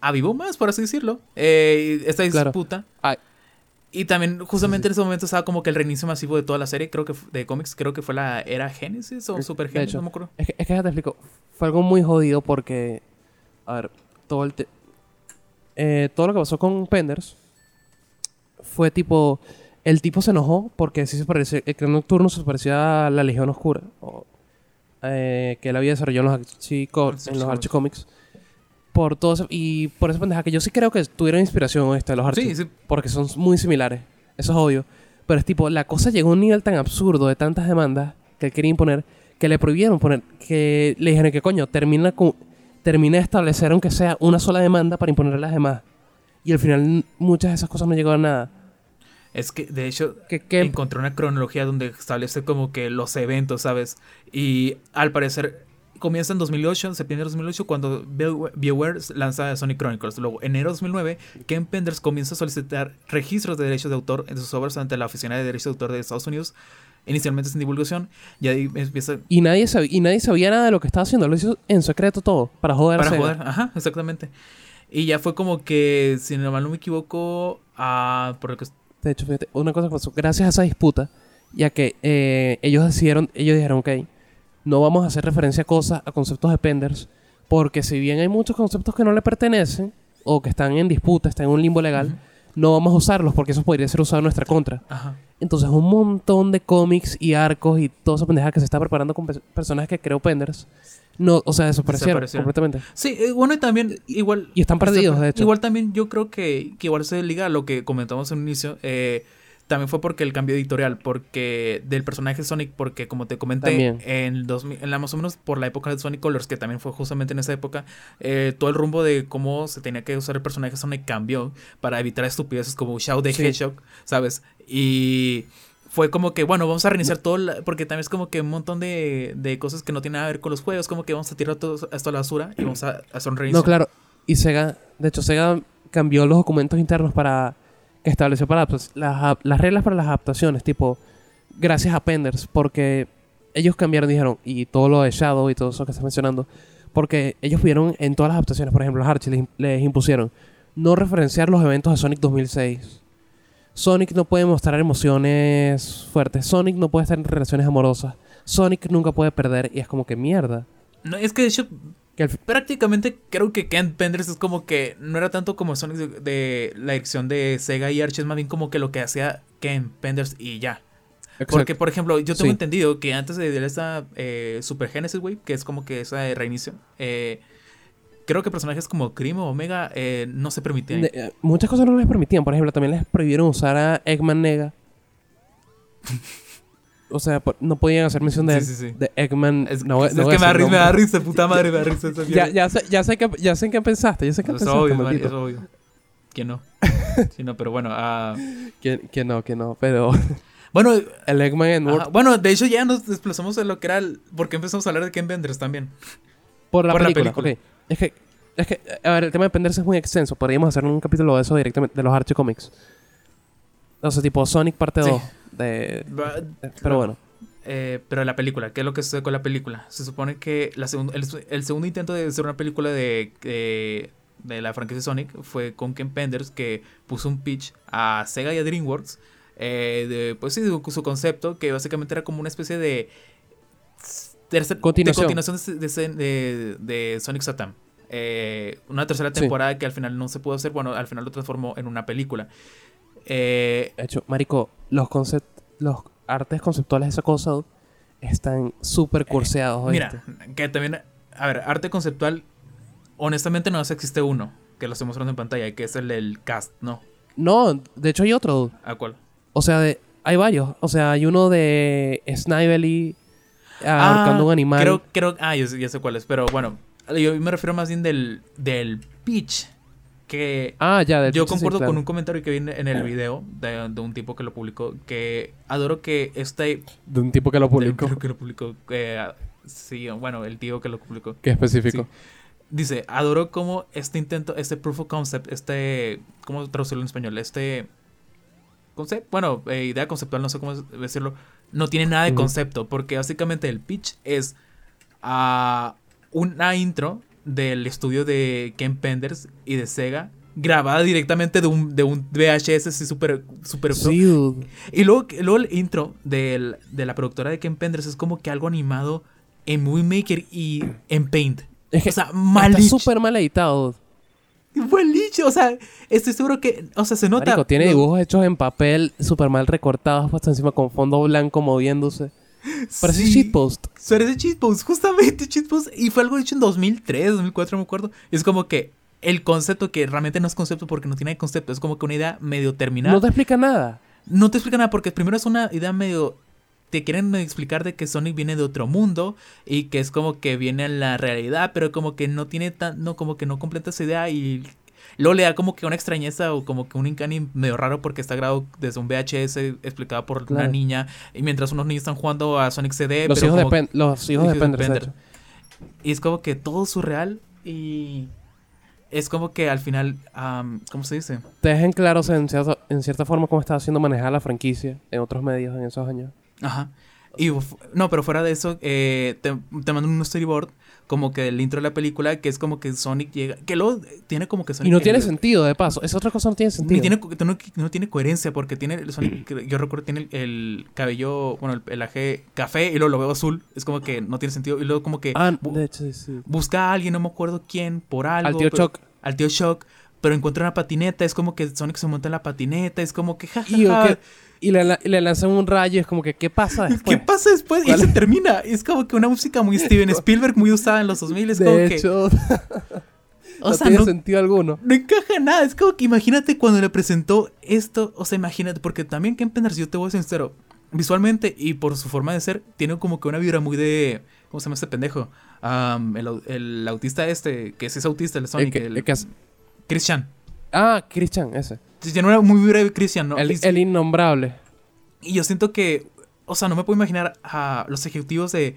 avivó más, por así decirlo, esta Claro. disputa. Ay. Y también, justamente en ese momento estaba como que el reinicio masivo de toda la serie, creo que de cómics, creo que fue la era Genesis o Super Genesis, hecho. no me acuerdo. Es que, es que ya te explico. Fue algo muy jodido porque. A ver, todo el. te- eh, todo lo que pasó con Penders fue tipo. El tipo se enojó porque sí se parecía. El clan nocturno se parecía a la Legión Oscura. o, eh, que él había desarrollado en los, Archie co- en los. Por todo eso- Y por esa pendeja que yo sí creo que tuvieron inspiración esta los Archie. Sí, sí. Porque son muy similares. Eso es obvio. Pero es tipo, la cosa llegó a un nivel tan absurdo de tantas demandas que él quería imponer que le prohibieron poner. Que le dijeron que coño, termina, con, termina de establecer aunque sea una sola demanda para imponer las demás. Y al final muchas de esas cosas no llegaron a nada. Es que, de hecho, Que, que encontré una cronología donde establece como que los eventos, ¿sabes? Y al parecer comienza en 2008, en septiembre de 2008, cuando Bioware lanza Sonic Chronicles. Luego, enero de 2009, Ken Penders comienza a solicitar registros de derechos de autor en sus obras ante la Oficina de Derechos de Autor de Estados Unidos, inicialmente sin divulgación, y ahí empieza y, nadie sabía, y nadie sabía nada de lo que estaba haciendo. Lo hizo en secreto todo. Para joder para joder. Ajá, exactamente. Y ya fue como que, si no mal no me equivoco, ah, por lo que De hecho, fíjate, una cosa que pasó, gracias a esa disputa, ya que eh, ellos decidieron, ellos dijeron, ok, no vamos a hacer referencia a cosas, a conceptos de Penders, porque si bien hay muchos conceptos que no le pertenecen, o que están en disputa, están en un limbo legal, no vamos a usarlos porque eso podría ser usado en nuestra contra. Ajá. Entonces, un montón de cómics y arcos y toda esa pendeja que se está preparando con pe- personajes que creó Penders, no, o sea, desaparecieron, Desaparecieron. completamente. Sí, eh, bueno, y también igual... Y están perdidos, de hecho. Igual también yo creo que, que igual se liga a lo que comentamos en un inicio. eh, también fue porque el cambio editorial, porque del personaje Sonic, porque como te comenté, También. en, el 2000, en la más o menos por la época de Sonic Colors, que también fue justamente en esa época, eh, todo el rumbo de cómo se tenía que usar el personaje Sonic cambió para evitar estupideces como Shadow Sí. Hedgehog, ¿sabes? Y fue como que, bueno, vamos a reiniciar todo, la- porque también es como que un montón de, de cosas que no tienen nada que ver con los juegos, como que vamos a tirar todo esto a la basura y vamos a hacer un reinicio. No, claro. Y Sega, de hecho, Sega cambió los documentos internos para que estableció para las, las reglas para las adaptaciones, tipo, gracias a Penders, porque ellos cambiaron, dijeron, y todo lo de Shadow y todo eso que estás mencionando, porque ellos vieron en todas las adaptaciones, por ejemplo, los Archie les, im- les impusieron no referenciar los eventos de Sonic 2006. Sonic no puede mostrar emociones fuertes. Sonic no puede estar en relaciones amorosas. Sonic nunca puede perder. Y es como que mierda. Es que de Que prácticamente creo que Ken Penders es como que no era tanto como Sonic de, de la dirección de Sega y Archie, es más bien como que lo que hacía Ken Penders y ya. Porque, por ejemplo, yo tengo Sí. entendido que antes de, de esta eh, Super Genesis, güey, que es como que esa de reinicio, eh, creo que personajes como Cream o Omega eh, no se permitían. Eh, muchas cosas no les permitían. Por ejemplo, también les prohibieron usar a Eggman Nega. *laughs* o sea, no podían hacer mención de, Sí, sí, sí. de Eggman. Es, no, es no voy que me da risa, me da risa, puta madre, me da risa. esa Ya, ya, sé, ya, sé que, ya sé en qué pensaste. Ya sé que Es pensaste. obvio, es obvio. ¿Quién no? *laughs* Sí, no, pero bueno. ah, Que, que no, que no. Pero *laughs* bueno, el Eggman en Word bueno, de hecho ya nos desplazamos en lo que era el... Porque empezamos a hablar de Ken Penders también. por la por la película. película. ok. Es que, es que, a ver, el tema de penderse es muy extenso. Podríamos hacer un capítulo de eso directamente, de los Archie Comics. O sea, tipo Sonic parte Sí. 2. De, pero bueno. Eh, pero la película, ¿qué es lo que sucede con la película? Se supone que la segun- el, el segundo intento de hacer una película de, de, de la franquicia Sonic fue con Ken Penders, que puso un pitch a Sega y a DreamWorks. eh, de, pues sí, de su concepto, que básicamente era como una especie de. tercer- Continuación. De continuación de, de- de- de Sonic Satam. Eh, una tercera Sí. temporada que al final no se pudo hacer. Bueno, al final lo transformó en una película. Eh, De hecho, Marico, los concept, los artes conceptuales de esa cosa están súper curseados. Mira, que también, a ver, arte conceptual, honestamente no sé, existe uno, que lo estoy mostrando en pantalla, que es el del cast, ¿no? No, de hecho hay otro. ¿A cuál? O sea, de, hay varios. O sea, hay uno de Snively ahorcando un animal. Creo, creo, ah, yo sé, ya sé cuál es, pero bueno, yo me refiero más bien del, del pitch, que ah, ya, yo sí, concuerdo claro. con un comentario que viene en el video de, de un tipo que lo publicó, que adoro que este... De un tipo que lo publicó. Que lo publicó, que, sí, bueno, el tío que lo publicó. Que específico. Sí. Dice, adoro cómo este intento, este proof of concept, este, ¿cómo traducirlo en español? Este concept, bueno, eh, idea conceptual, no sé cómo decirlo, no tiene nada de concepto, porque básicamente el pitch es ah, una intro del estudio de Ken Penders y de Sega, grabada directamente de un, de un VHS así súper pro. Sí. Y luego, luego el intro del- de la productora de Ken Penders es como que algo animado en Movie Maker y en Paint. Es que o sea, mal está súper mal editado. dude. Mal hecho. O sea, estoy seguro que. O sea, se nota. Marico, tiene dibujos hechos en papel súper mal recortados, puesto encima con fondo blanco moviéndose. Parece Sí, shitpost. Parece shitpost, justamente shitpost. Y fue algo hecho en 2003, 2004, me acuerdo. Y es como que el concepto, que realmente no es concepto porque no tiene concepto, es como que una idea medio terminada. No te explica nada. No te explica nada porque primero es una idea medio... Te quieren explicar de que Sonic viene de otro mundo y que es como que viene a la realidad, pero como que no tiene tan... No, como que no completa esa idea y... Luego le da como que una extrañeza o como que un uncanny medio raro porque está grabado desde un VHS explicado por una niña y mientras unos niños están jugando a Sonic CD. Los pero hijos, de como- los hijos hijos de Pender. Y es como que todo surreal y... Es como que al final... am, ¿Cómo se dice? Te dejan claros en cierta, en cierta forma cómo está siendo manejada la franquicia en otros medios en esos años. Ajá. Y no, pero fuera de eso, eh, te, te mandan un storyboard como que del intro de la película, que es como que Sonic llega, que luego tiene como que Sonic... Y no tiene el- sentido, de paso. Esa otra cosa no tiene sentido. Ni tiene, no, no tiene coherencia porque tiene el Sonic, que yo recuerdo tiene el, el cabello, bueno, el pelaje café y luego lo veo azul, es como que no tiene sentido y luego como que Ah, bu- de hecho, sí, sí. busca a alguien, no me acuerdo quién, por algo. Al tío pero- Chuck. Al tío Shock, pero encuentra una patineta, es como que Sonic se monta en la patineta, es como que y le, la- y le lanzan un rayo, es como que, ¿qué pasa después? ¿Qué pasa después? Y ¿Cuál se es? termina. Es como que una música muy *laughs* Steven Spielberg, muy usada en los 2000. Es como de que. hecho, *laughs* O no sea, tiene no- sentido alguno. No encaja nada. Es como que imagínate cuando le presentó esto. O sea, imagínate, porque también Ken Penders, yo te voy a ser sincero, visualmente y por su forma de ser, tiene como que una vibra muy de. ¿Cómo se llama este pendejo? El, au- el autista este, que sí es autista, el El Sonic, que- el, el que hace- Christian. Ah, Christian, ese. Tiene una muy de Christian, ¿no? el, el innombrable. Y yo siento que, o sea, no me puedo imaginar a los ejecutivos de,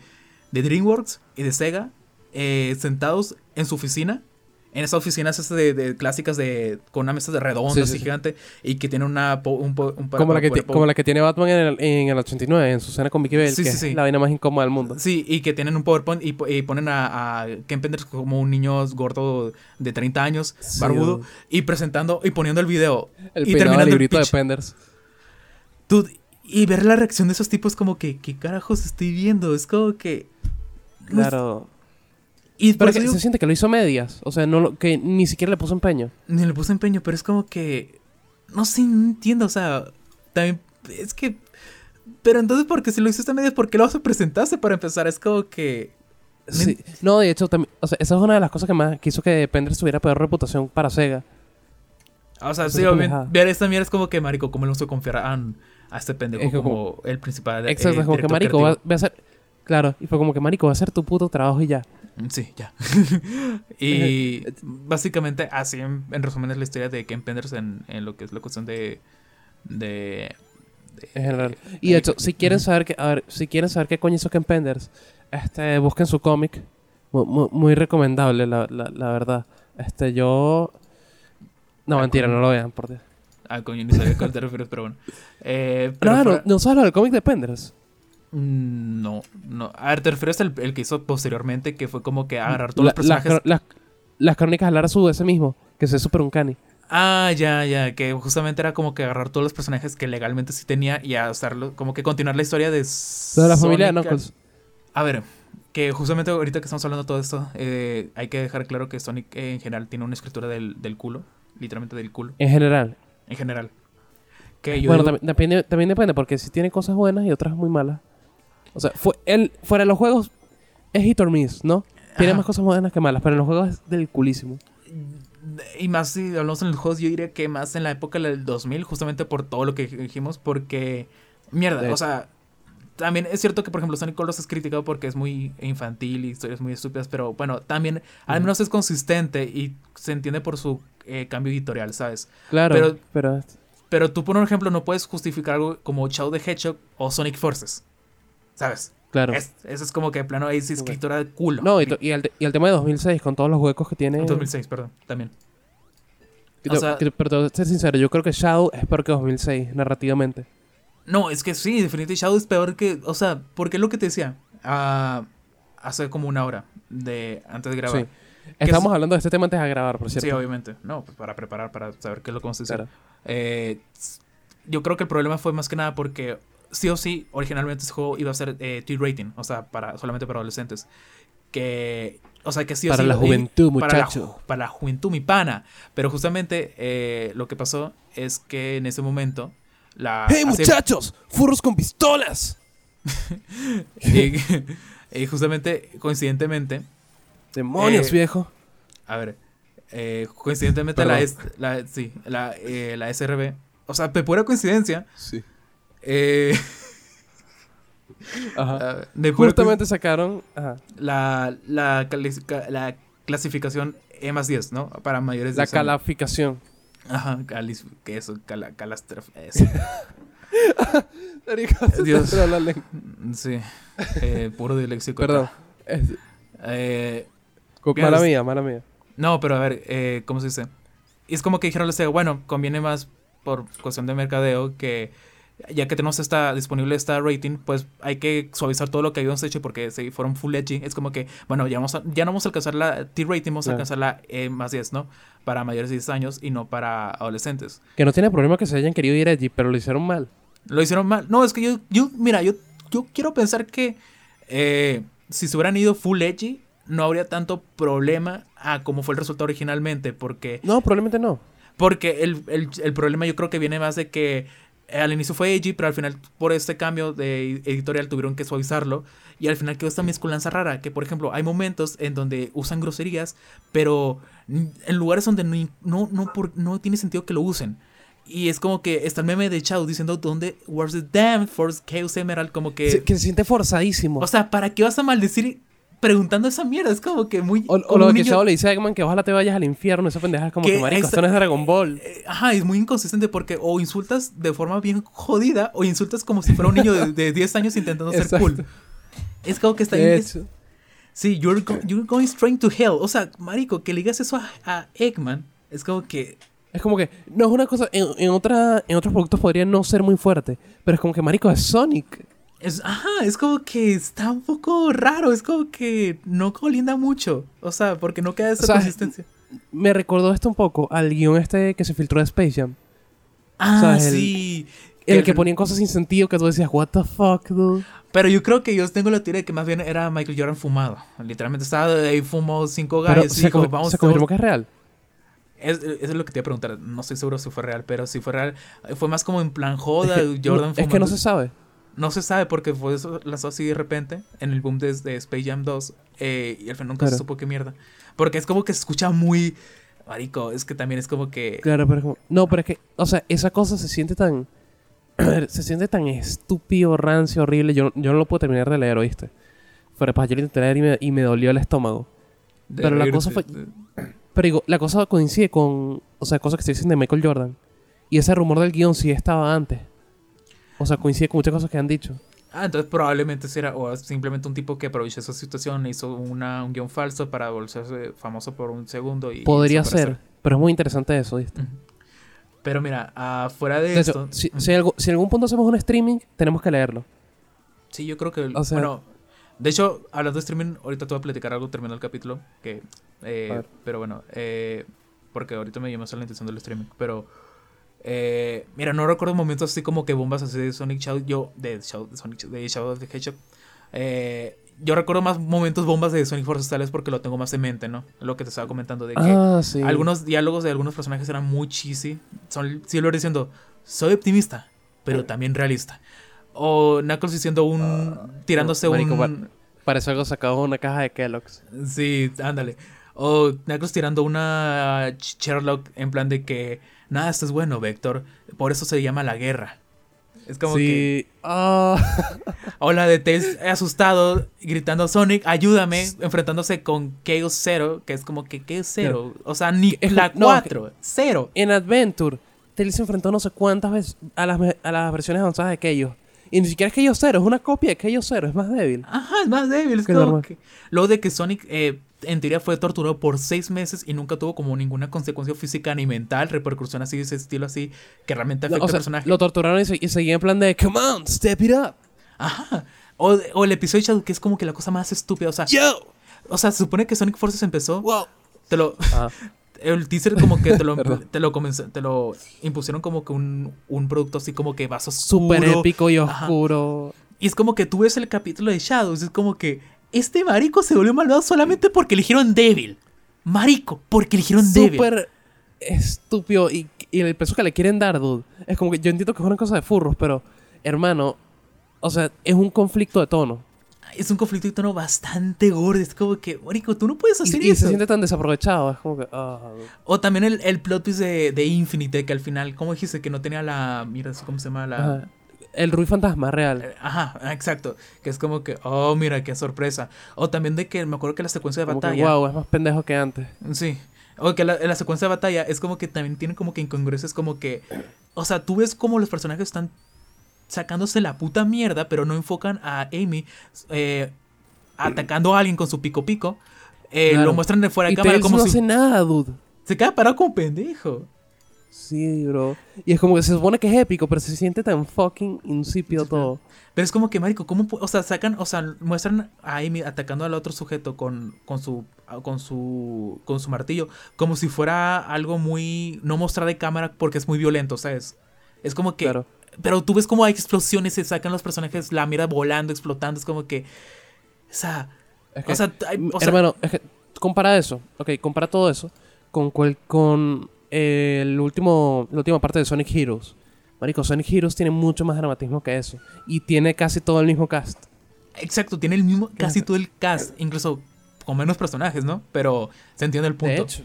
de DreamWorks y de Sega eh, sentados en su oficina. En esas oficinas esas de, de clásicas de con una mesa de redonda Sí, así sí, sí. gigante y que tiene una po- un, po- un Como la, que como la tiene Batman en el, en el 89, en su cena con Vicky Bell, Sí, que sí, es la vaina más incómoda del mundo. Sí, y que tienen un PowerPoint y, po- y ponen a, a Ken Penders como un niño gordo de 30 años, barbudo, y presentando y poniendo el video. El y terminando el librito de pitch. Penders. Dude, y ver la reacción de esos tipos como que, ¿qué carajos estoy viendo? Es como que... es- Claro. Y Pero que digo- se siente que lo hizo a medias. O sea, no lo- que ni siquiera le puso empeño. Ni le puse empeño, pero es como que. No sé, no entiendo. O sea, también. Es que. Pero entonces, porque si lo hiciste a medias, ¿por qué lo vas a presentarse para empezar? Es como que. Sí. No, de hecho, también, o sea, esa es una de las cosas que más quiso que Penders tuviera peor reputación para Sega. O sea, Eso sí, obviamente, ver esta mierda es como que, marico, ¿cómo le vamos a confiar a, a este pendejo Es que como, el principal? Exacto, como que Marico va, va a ser. Claro, y fue como que Marico va a hacer tu puto trabajo y ya. Sí, ya. *laughs* y básicamente, así en, en resumen es la historia de Ken Penders en, en lo que es la cuestión de. de. de- En general. Y de hecho, si quieren saber que, a ver, si quieren saber qué coño hizo Ken Penders, este, busquen su cómic. Mu- mu- Muy, recomendable, la, la, la verdad. Este, yo. No, Ah, mentira, no lo vean, por Dios. Ah, coño, ni sabía a cuál te refieres, pero bueno. *laughs* Eh, pero No, no, no sabes lo del cómic de Penders. Mm, No, no. A ver, te refieres al el que hizo posteriormente, que fue como que agarrar todos La- los personajes. Las, cro- las, crónicas de Lara Sue, ese mismo, que se super uncanny. Ah, ya, ya, que justamente era como que agarrar todos los personajes que legalmente sí tenía y hacerlo, como que continuar la historia de. De la familia de. Knuckles. A ver, que justamente ahorita que estamos hablando de todo esto, eh, hay que dejar claro que Sonic eh, en general tiene una escritura del, del culo, literalmente del culo, En general. en general. Que yo bueno, digo- también, también depende, porque si tiene cosas buenas y otras muy malas. O sea, fue, él, fuera de los juegos, es hit or miss, ¿no? Tiene Ajá. más cosas buenas que malas, pero en los juegos es del culísimo. Y más si hablamos en los juegos, yo diría que más en la época del 2000, justamente por todo lo que dijimos, porque. Mierda, De o sea. También es cierto que, por ejemplo, Sonic Colors es criticado porque es muy infantil y historias muy estúpidas, pero bueno, también al menos es consistente y se entiende por su eh, cambio editorial, ¿sabes? Claro, Pero- pero... Pero tú, por ejemplo, no puedes justificar algo como Shadow the Hedgehog o Sonic Forces, ¿sabes? claro. Es- eso es como que, de plano, ahí sí Ok. escritura de culo. No, y, el, y el tema de 2006, con todos los huecos que tiene... 2006, perdón, también. o sea- que- pero te voy a ser sincero, yo creo que Shadow es peor que 2006, narrativamente. No, es que sí, definitivamente Shadow es peor que. O sea, porque es lo que te decía. ah, hace como una hora de antes de grabar. Sí. Estamos hablando de este tema antes de grabar, por Sí, cierto. obviamente. No, pues para preparar, para saber qué es lo que vamos a decir. Claro. Eh, yo creo que el problema fue más que nada porque sí o sí, originalmente este juego iba a ser eh, T-rating, o sea, para, solamente para adolescentes. Que. O sea, que sí o Para sí. la juventud, para la muchacho. ju- Para la, juventud, mi pana. Pero justamente eh, lo que pasó es que en ese momento. La, ¡Hey, hace- muchachos! ¡Furros con pistolas! *laughs* y, y justamente, coincidentemente, ¡Demonios, Eh, viejo! a ver, eh, coincidentemente la, Perdón. la, sí, la, eh, la SRB, o sea, de pura coincidencia, Sí. Eh, Ajá. *laughs* Justamente sacaron... Ajá. la, la, clasificación E más 10, ¿no? Para mayores de La 10 años. calificación. Ajá, calis, que eso, cala, calastrof- eso. Dios. Lengua. Sí, eh, puro diléxico. acá. Perdón. Es- Eh, mala mía, mala mía. No, pero a ver, eh, ¿cómo se dice? Y es como que dijeron, bueno, conviene más por cuestión de mercadeo que ya que tenemos esta disponible esta rating, pues hay que suavizar todo lo que habíamos hecho porque si fueron full edgy, es como que, bueno, ya, vamos a- ya no vamos a alcanzar la T-rating, vamos a alcanzar la E más 10, ¿no? Para mayores de 10 años y no para adolescentes. Que no tiene problema que se hayan querido ir allí, pero lo hicieron mal. Lo hicieron mal. No, es que yo, yo mira, yo, yo quiero pensar que eh, si se hubieran ido full edgy, no habría tanto problema a como fue el resultado originalmente, porque No, probablemente no. Porque el, el- el problema yo creo que viene más de que al inicio fue edgy, pero al final por este cambio de editorial tuvieron que suavizarlo. Y al final quedó esta mezcolanza rara, que por ejemplo hay momentos en donde usan groserías, pero en lugares donde no, no, no, por- no tiene sentido que lo usen. Y es como que está el meme de Shadow diciendo, ¿dónde? Where's the damn Force Chaos Emerald? Como que... Se- que se siente forzadísimo. O sea, ¿para qué vas a maldecir preguntando esa mierda? Es como que muy... O, o lo que niño- Chavo le dice a Eggman que ojalá te vayas al infierno. Esa pendeja es como Que que, marico, esto no es Dragon Ball. Eh, Ajá, es muy inconsistente porque o insultas de forma bien jodida o insultas como si fuera un niño de, *laughs* de 10 años intentando ser Exacto. cool. Es como que está bien. Sí, you're, go- you're going straight to hell. O sea, marico, que le digas eso a, a Eggman es como que... Es como que, no es una cosa, en, en, otra, en otros productos podría no ser muy fuerte, pero es como que, marico, es Sonic. Es, ajá, es como que está un poco raro. Es como que no colinda mucho. O sea, porque no queda esa O sea, consistencia. Me recordó esto un poco al guion este que se filtró de Space Jam, Ah, sea, sí. el Que- que ponían cosas sin sentido que tú decías, what the fuck, dude. Pero yo creo que yo tengo la teoría de que más bien era Michael Jordan fumado. Literalmente estaba ahí, fumó cinco gallos y se, dijo, vamos se confirmó que es real. Es, eso es lo que te iba a preguntar. No estoy seguro si fue real, pero si fue real. Fue más como en plan joda. Jordan es que no se sabe. No se sabe porque fue eso lanzó así de repente en el boom de, de Space Jam 2 eh, y al final nunca se supo qué mierda. Porque es como que se escucha muy... Marico, es que también es como que... Claro, pero es como... No, pero es que, o sea, esa cosa se siente tan... *clears throat* se siente tan estúpido, rancio, horrible. Yo, yo no lo puedo terminar de leer, ¿oíste? Pero pues yo lo intenté leer y me, y me dolió el estómago. de pero la cosa fue- Pero digo, la cosa coincide con... O sea, cosas que se dicen de Michael Jordan. Y ese rumor del guion sí estaba antes. O sea, coincide con muchas cosas que han dicho. Ah, entonces probablemente será o simplemente un tipo que aprovechó esa situación, hizo una, un guion falso para volverse famoso por un segundo y... Podría ser. Pero es muy interesante eso, ¿viste? Ujú. Pero mira, afuera de, De esto... hecho, si, si, algo- si en algún punto hacemos un streaming, tenemos que leerlo. Sí, yo creo que. O sea- bueno, de hecho, hablando de streaming, ahorita te voy a platicar algo terminando el capítulo. Que, eh, pero bueno, eh, porque ahorita me llamó la intención del streaming. Pero, eh, mira, no recuerdo momentos así como que bombas así de Sonic Shadow. Yo, de, Shadow, de Sonic, de Shadow of the Hedgehog. Eh, yo recuerdo más momentos bombas de Sonic Forces tales porque lo tengo más en mente, ¿no? Lo que te estaba comentando de que. Ah, sí. Algunos diálogos de algunos personajes eran muy cheesy. Son Silver diciendo, soy optimista, pero también realista. O Knuckles diciendo un... tirándose marico, un... Parece algo sacado de una caja de Kellogg's. Sí, ándale. O Knuckles tirando una Sherlock en plan de que... Nada, esto es bueno, Vector. Por eso se llama la guerra. Es como que... sí. Ah. *laughs* O la de Tails asustado, gritando Sonic, ayúdame, enfrentándose con Chaos Zero, que es como que Chaos Zero. O sea, ni Es la como- no, 4, cero. en Adventure, Tails se enfrentó no sé cuántas veces a las, a las versiones avanzadas de Chaos. Y ni siquiera es Chaos Zero, es una copia de Chaos Zero, es más débil. Ajá, es más débil. Es como que... Luego de que Sonic, eh, en teoría, fue torturado por seis meses y nunca tuvo como ninguna consecuencia física ni mental, repercusión así, de ese estilo así, que realmente afecta o sea, al personaje. lo torturaron y, se- y seguía en plan de, come on, step it up. Ajá. O, o el episodio de Shadow, que es como que la cosa más estúpida. O sea, Yo. o sea se supone que Sonic Forces empezó. Wow. Te lo, Ah, *laughs* el teaser como que te lo, *laughs* te lo, comenzó- te lo impusieron como que un, un producto así como que vas oscuro. Súper épico y Ajá. oscuro. Y es como que tú ves el capítulo de Shadows, es como que este marico se volvió malvado solamente porque eligieron débil. Marico, porque eligieron débil. Súper estúpido. Y, y el peso que le quieren dar, dude. Es como que yo entiendo que es una cosa de furros, pero, hermano, o sea, es un conflicto de tono. Es un conflicto de tono bastante gordo. Es como que, marico, tú no puedes Y, hacer y eso. se siente tan desaprovechado. Es como que, ah. O también el, el plot twist de, de Infinite, que al final, ¿cómo dijiste? Que no tenía la... Mira, ¿cómo se llama? La... Ajá. El Rui Fantasma real. Eh, Ajá, exacto. Que es como que, oh, mira, qué sorpresa. O también de que me acuerdo que la secuencia de Como que, batalla. wow, es más pendejo que antes. Sí. O que la, la secuencia de batalla es como que también tiene como que incongruencias, como que. O sea, tú ves como los personajes están sacándose la puta mierda, pero no enfocan a Amy eh, atacando a alguien con su pico pico. Eh, Claro. Lo muestran de fuera de Y cámara como no si. hace nada, dude. Se queda parado como pendejo. Sí, bro. Y es como que se supone que es épico, pero se siente tan fucking insípido todo. Pero es como que, marico, ¿cómo? O sea, sacan, o sea, muestran a Amy atacando al otro sujeto con, con su con su con su martillo, como si fuera algo muy no mostrar de cámara porque es muy violento, ¿sabes? Es como que Claro. Pero tú ves como hay explosiones, se sacan los personajes la mira volando, explotando, es como que o sea, Es que, o sea, hay- m- o sea, hermano, es que compara eso. Ok, compara todo eso con, cual, con el último, la última parte de Sonic Heroes. Marico, Sonic Heroes tiene mucho más dramatismo que eso. Y tiene casi todo el mismo cast. Exacto, tiene el mismo, casi todo el cast, incluso con menos personajes, ¿no? Pero se entiende el punto. De hecho.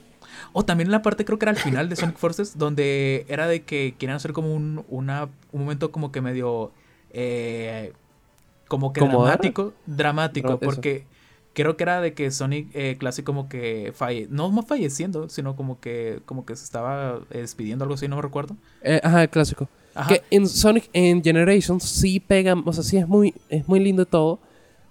O también la parte, creo que era al final de Sonic Forces, donde era de que querían hacer como un, una, un momento como que medio. eh, como que ¿Como dramático. Dramático, eso. porque creo que era de que Sonic eh, Classic como que falle, no no falleciendo, sino como que como que se estaba eh, despidiendo, algo así, no me recuerdo. Eh, ajá, el clásico. Ajá. Que en Sonic en Generations sí pegan, o sea, sí es muy, es muy lindo todo,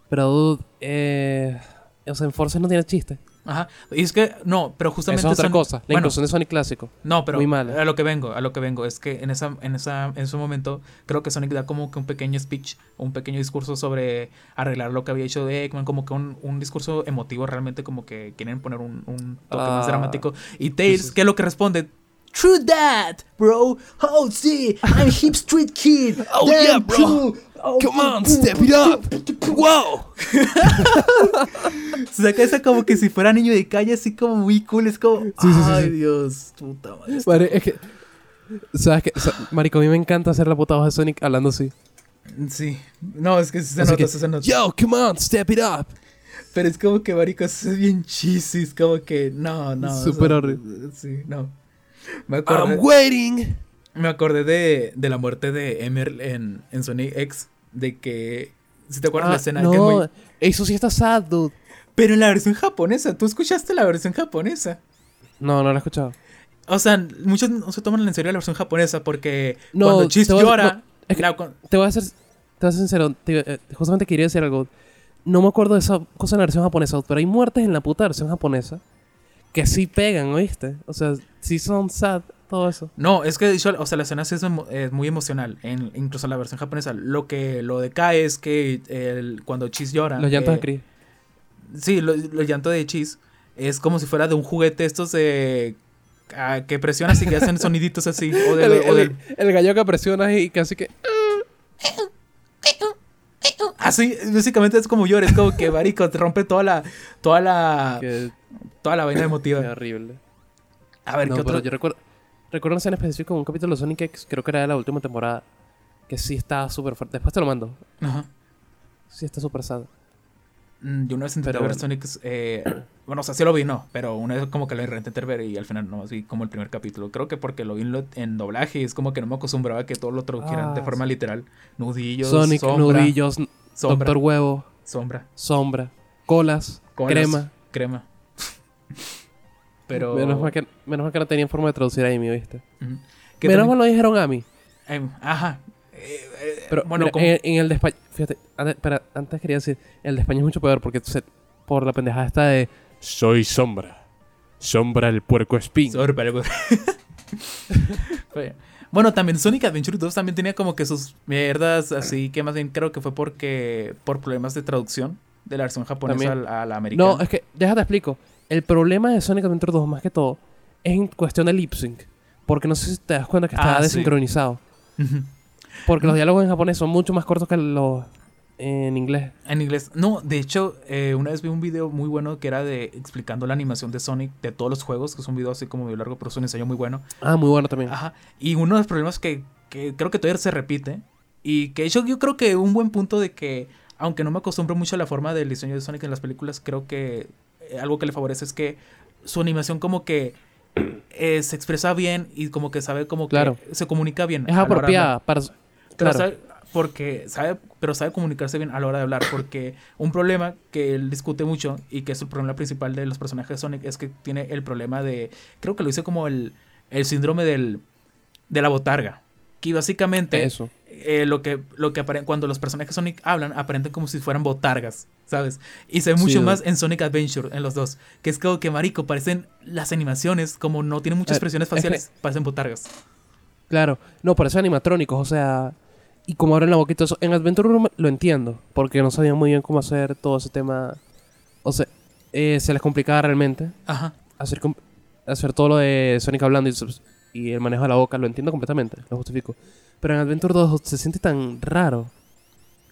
pero eh, o sea, en Forces no tiene chiste. Ajá. Y es que, no, pero justamente. Eso es otra cosa. La bueno, inclusión de Sonic clásico. No, pero Muy mala. a lo que vengo, a lo que vengo, es que en esa, en esa, en ese momento, creo que Sonic da como que un pequeño speech, un pequeño discurso sobre arreglar lo que había hecho de Eggman, como que un, un discurso emotivo, realmente como que quieren poner un, un toque más Ah. dramático. Y Tails, ¿qué es lo que responde? True that, bro. Oh, sí, I'm hip street kid. *laughs* Oh, Damn yeah, bro. Oh, Come on, step it up. Wow. *laughs* Se saca esa como que si fuera niño de calle, así como muy cool. Es como, sí, sí, ay, sí. Dios, puta madre. Madre, es que, ¿sabes qué? Marico, a mí me encanta hacer la puta voz de Sonic hablando así. Sí, no, es que se nota, que, se nota. Yo, come on, step it up. Pero es como que, marico, eso es bien cheesy. Es como que, no, no. Súper o sea, horrible. Sí, no. Me I'm waiting. me acordé de, de la muerte de Emerl en, en Sonic X. De que, si te acuerdas Ah, la escena no, que muy... eso sí está sad, dude. Pero en la versión japonesa, ¿tú escuchaste la versión japonesa? No, no lo he escuchado. O sea, muchos no se toman en serio la versión japonesa porque No, cuando Chis a- llora... no, es que- la- cu- Te voy a ser, te voy a ser sincero. te- eh, justamente quería decir algo. No me acuerdo de esa cosa en la versión japonesa, pero hay muertes en la puta versión japonesa que sí pegan, ¿oíste? O sea, sí son sad, todo eso. No, es que o sea, la escena sí es, es muy emocional, en, incluso en la versión japonesa. Lo que lo decae es que el, cuando Chis llora... Los llantos eh, de Chris. Sí, lo- los llantos de Chis es como si fuera de un juguete estos de... ah, que presionas y que hacen *laughs* soniditos así. O, de- El, o del- el gallo que presiona y casi que... así, básicamente es como llora, es como que marico, te rompe toda la... Toda la... *laughs* que Toda la vaina qué emotiva. horrible. A ver, No, ¿qué otro? yo recuerdo, recuerdo una escena específica un capítulo de Sonic X, creo que era de la última temporada, que sí estaba súper fuerte. Después te lo mando. Ajá. Sí está súper sad. Mm, Yo una vez intenté Pero ver bueno. Sonic... eh, *coughs* bueno, o sea, sí lo vi, no. Pero una vez como que lo intenté ver y al final no, vi como el primer capítulo. Creo que porque lo vi en, lo- en doblaje y es como que no me acostumbraba a que todo lo tradujeran de Ah, forma literal. Nudillos, Sonic, sombra, nudillos, sombra, Doctor Huevo, sombra, sombra, colas, colas, crema. crema. Pero... Menos mal, que, menos mal que no tenían forma de traducir a Amy, ¿viste? Menos mal lo dijeron a mí. em, ajá. Eh, eh, Pero bueno, mira, en, en el de España, fíjate, antes, espera, antes quería decir, el de España es mucho peor porque se- por la pendejada esta de Soy sombra, sombra el puerco espín. Sorry, pero- *laughs* Fue- Bueno, también Sonic Adventure 2 también tenía como que sus mierdas, así que más bien creo que fue porque por problemas de traducción de la versión japonesa a a la americana. No, es que, déjate explico. El problema de Sonic Adventure 2, más que todo, es en cuestión de lip sync. Porque no sé si te das cuenta que está Ah, desincronizado. Porque los diálogos en japonés son mucho más cortos que los en inglés. En inglés. No, de hecho, eh, una vez vi un video muy bueno que era de explicando la animación de Sonic de todos los juegos, que es un video así como medio largo, pero es un ensayo muy bueno. Ah, muy bueno también. Ajá. Y uno de los problemas que, que creo que todavía se repite, y que yo, yo creo que un buen punto de que, aunque no me acostumbro mucho a la forma del diseño de Sonic en las películas, creo que algo que le favorece es que su animación como que eh, se expresa bien y como que sabe como Claro. que se comunica bien. es apropiada para... Claro. sabe, porque sabe, pero sabe comunicarse bien a la hora de hablar. Porque un problema que él discute mucho y que es el problema principal de los personajes de Sonic es que tiene el problema de. Creo que lo dice como el, el síndrome del, de la botarga. Que básicamente Eso. Eh, lo que, lo que cuando los personajes Sonic hablan, aparentan como si fueran botargas, ¿sabes? Y se ve mucho más en Sonic Adventure, en los dos. Que es como que, marico, parecen las animaciones, como no tienen muchas Eh, expresiones es que- faciales, parecen botargas. Claro. No, parecen animatrónicos, o sea... Y como abren la todo eso. En Adventure Room lo entiendo. Porque no sabían muy bien cómo hacer todo ese tema... O sea, eh, se les complicaba realmente. Ajá. hacer, todo lo de Sonic hablando y, y el manejo de la boca, lo entiendo completamente, lo justifico. Pero en Adventure 2 se siente tan raro,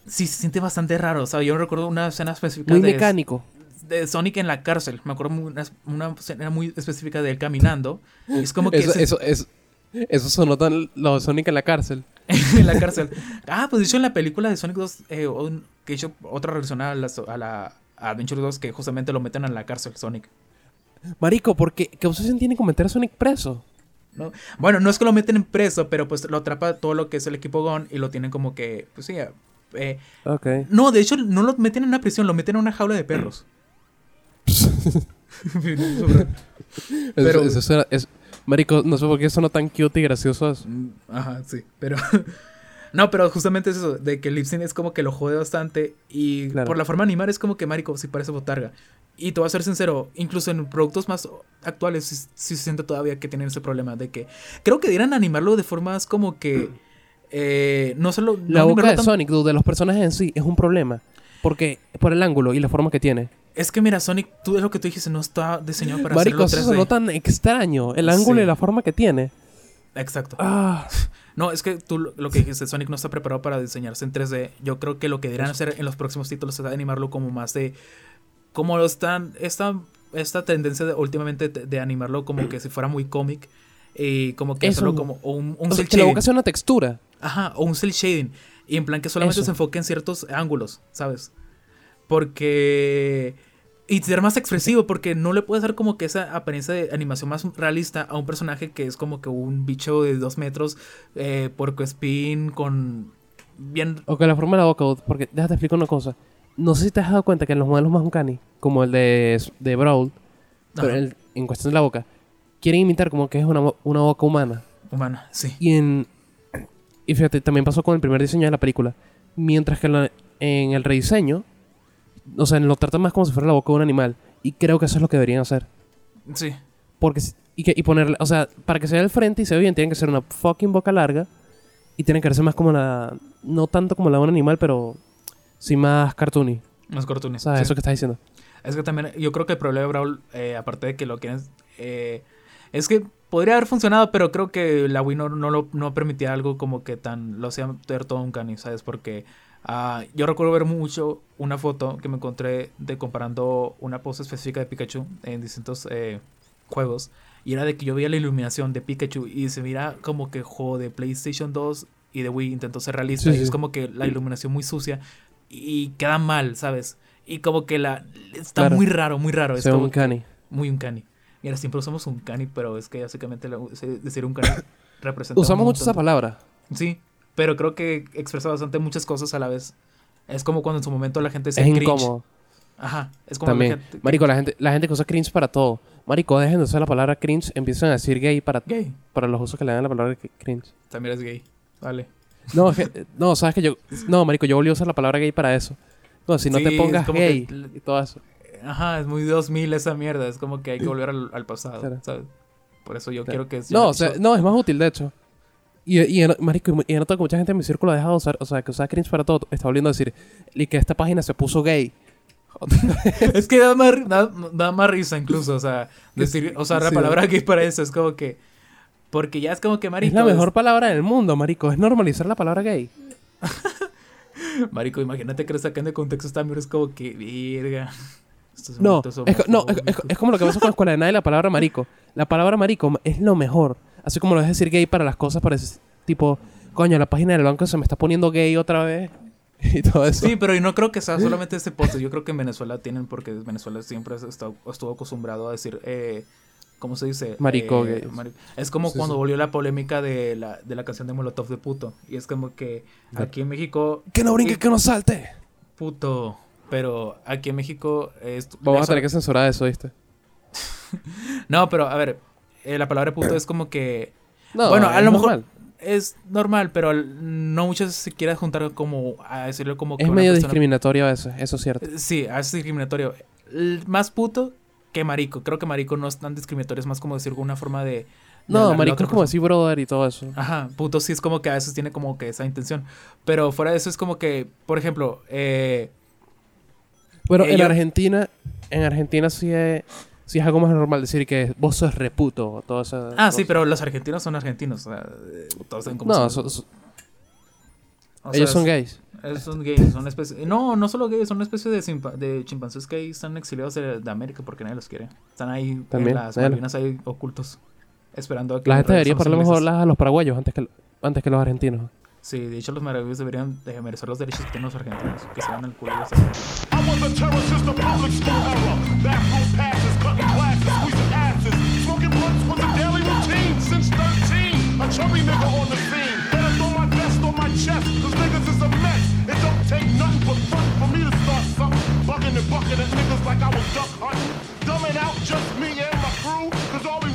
Sí, se siente bastante raro. O sea, yo recuerdo una escena específica muy de, mecánico. de Sonic en la cárcel. Me acuerdo una, una escena muy específica de él caminando. Y es como que Eso, se- eso, es, Eso sonó tan lo de Sonic en la cárcel. *laughs* en la cárcel. Ah, pues de hecho en la película de Sonic 2, eh, un- que hecho otra relación a la, a la a Adventure 2 que justamente lo meten en la cárcel, Sonic. Marico, ¿por qué? ¿Qué obsesión tiene con meter a Sonic preso? ¿No? Bueno, no es que lo meten en preso, pero pues lo atrapa todo lo que es el equipo Gon y lo tienen como que, pues sí, eh, Ok. no, de hecho no lo meten en una prisión, lo meten en una jaula de perros. *laughs* Pero- Eso, eso es- Marico, no sé por qué suena tan cute y gracioso. Mm, Ajá, sí, pero... *laughs* No, pero justamente es eso, de que Lipsin es como que lo jode bastante y Claro. por la forma de animar es como que Marico sí parece botarga. Y te voy a ser sincero, incluso en productos más actuales sí, sí se siente todavía que tienen ese problema de que creo que dieran animarlo de formas como que eh, no solo no La boca de tan- Sonic, dude, de los personajes en sí, es un problema. Porque por el ángulo y la forma que tiene. Es que mira, Sonic, tú es lo que tú dijiste, no está diseñado para Marico, eso hacerlo 3D. sonó tan extraño. El ángulo Sí. y la forma que tiene. Exacto. Ah, *laughs* No, es que tú lo que dijiste, Sonic no está preparado para diseñarse en 3D. Yo creo que lo que deberían hacer en los próximos títulos es animarlo como más de. Como lo están. Esta, esta tendencia de, últimamente de, animarlo como que si fuera muy cómic. Y como que Eso. hacerlo como. O un, un o sea, que shading. sea una textura. Ajá, o un cel shading. Y en plan que solamente Eso. se enfoque en ciertos ángulos, ¿sabes? Porque. Y ser más expresivo, porque no le puedes dar como que esa apariencia de animación más realista a un personaje que es como que un bicho de dos metros, eh, porco spin, con. Bien. O que la forma de la boca, porque déjate explicar una cosa. No sé si te has dado cuenta que en los modelos más uncanny, como el de, de Brawl, pero Ajá, el- en cuestión de la boca, quieren imitar como que es una, una boca humana. humana, sí. Y en. Y fíjate, también pasó con el primer diseño de la película. Mientras que la- en el rediseño, o sea, lo tratan más como si fuera la boca de un animal. Y creo que eso es lo que deberían hacer. Sí. Porque, y, que, y ponerle, o sea, para que se vea el frente y se vea bien, tienen que ser una fucking boca larga. Y tienen que verse más como la. No tanto como la de un animal, pero. Sí, más cartoony. Más cartoons. O sea, sí. eso que estás diciendo. Es que también, yo creo que el problema de Brawl, eh, aparte de que lo quieren, eh, es que podría haber funcionado, pero creo que la Wii no, no, lo, no permitía algo como que tan, lo hacía ver todo un cani, ¿sabes? Porque ah, yo recuerdo ver mucho una foto que me encontré de comparando una pose específica de Pikachu en distintos eh, juegos, y era de que yo veía la iluminación de Pikachu y se mira como que juego de PlayStation 2 y de Wii intentó ser realista, Sí, y es como que la iluminación muy sucia y queda mal, ¿sabes? Y como que la está Claro. muy raro, muy raro. Es un cani. muy uncanny. Mira, siempre usamos uncanny, pero es que básicamente la- decir uncanny *coughs* representa. Usamos un mucho esa palabra. Sí, pero creo que expresa bastante muchas cosas a la vez. Es como cuando en su momento la gente decía Es cringe. incómodo. Ajá, es como También. la gente. Marico, la gente, la gente que usa cringe para todo. Marico, dejen de usar la palabra cringe. Empiezan a decir gay para, Gay, para los usos que le dan la palabra cringe. también es gay. Vale. No, es que- no, sabes que yo. No, Marico, yo volví a usar la palabra gay para eso. No, si no Sí, te pongas gay que- y todo eso. Ajá, es muy 2000 esa mierda. Es como que hay que *clears throat* volver al, al pasado. ¿sabes? Por eso yo Claro. quiero que. No, o sea, no, es más útil, de hecho. Y, y, en- marico, y he notado que mucha gente en mi círculo ha dejado de usar, o sea, que usaba cringe para todo. Está volviendo a decir, y que esta página se puso gay. *laughs* Es que da más, da, da más risa incluso, o sea, decir, o sea, la Sí. palabra gay para eso es como que, porque ya es como que marico, es la mejor palabra del mundo, marico. Es normalizar la palabra gay. *laughs* marico, imagínate que lo sacan de contexto mierda es como que, virga. estos No, es, no es, es- es como lo que pasa con la escuela de nada y la palabra marico. La palabra marico es lo mejor. Así como lo es decir gay para las cosas, para ese- tipo, coño, la página del banco se me está poniendo gay otra vez. *laughs* Y todo eso. Sí, pero y no creo que sea solamente este post. Yo creo que en Venezuela tienen, porque Venezuela siempre estuvo acostumbrado a decir, eh, ¿cómo se dice? Marico, Eh, gay. Es como Sí, cuando sí. volvió la polémica de la, de la canción de Molotov de puto. Y es como que aquí en México, Que no brinque, que no salte. puto. Pero aquí en México es. Vamos a tener que censurar eso, ¿viste? *laughs* No, pero a ver, eh, la palabra puto es como que. No, bueno, a lo mejor es normal, pero no muchas se quiere juntar como a decirlo como que Es medio persona- discriminatorio veces, eso es cierto. Sí, es discriminatorio. Más puto que marico. Creo que marico no es tan discriminatorio, es más como decir una forma de. de No, marico es como decir brother y todo eso. Ajá, puto sí es como que a veces tiene como que esa intención. Pero fuera de eso es como que, por ejemplo, eh, Bueno, Eh, en Argentina, en Argentina sí es, sí es algo más normal decir que vos sos reputo o todo eso. Ah, sí, pero los argentinos son argentinos. O sea, todos No, son. so- so- O sea, ellos son gays. Ellos son gays, son especie... No, no solo gays, son una especie de, de chimpancés que ahí están exiliados de, de América porque nadie los quiere. Están ahí También, en las Malvinas ahí ocultos. esperando a que... La gente debería los mejor a los paraguayos antes que, antes que los argentinos. Sí, de hecho los paraguayos deberían de merecer los derechos que tienen los argentinos. Que se van al culo de los argentinos. The terrorist is the public school era. Bathroom passes, cutting glasses, squeezing asses. Smoking blunts was a daily routine since 13. A chubby nigga on the scene. Better throw my vest on my chest, cause niggas is a mess. It don't take nothing but fun for me to start something. Bucking and bucking at niggas like I was duck hunting. Dumbing out just me and my crew, cause all we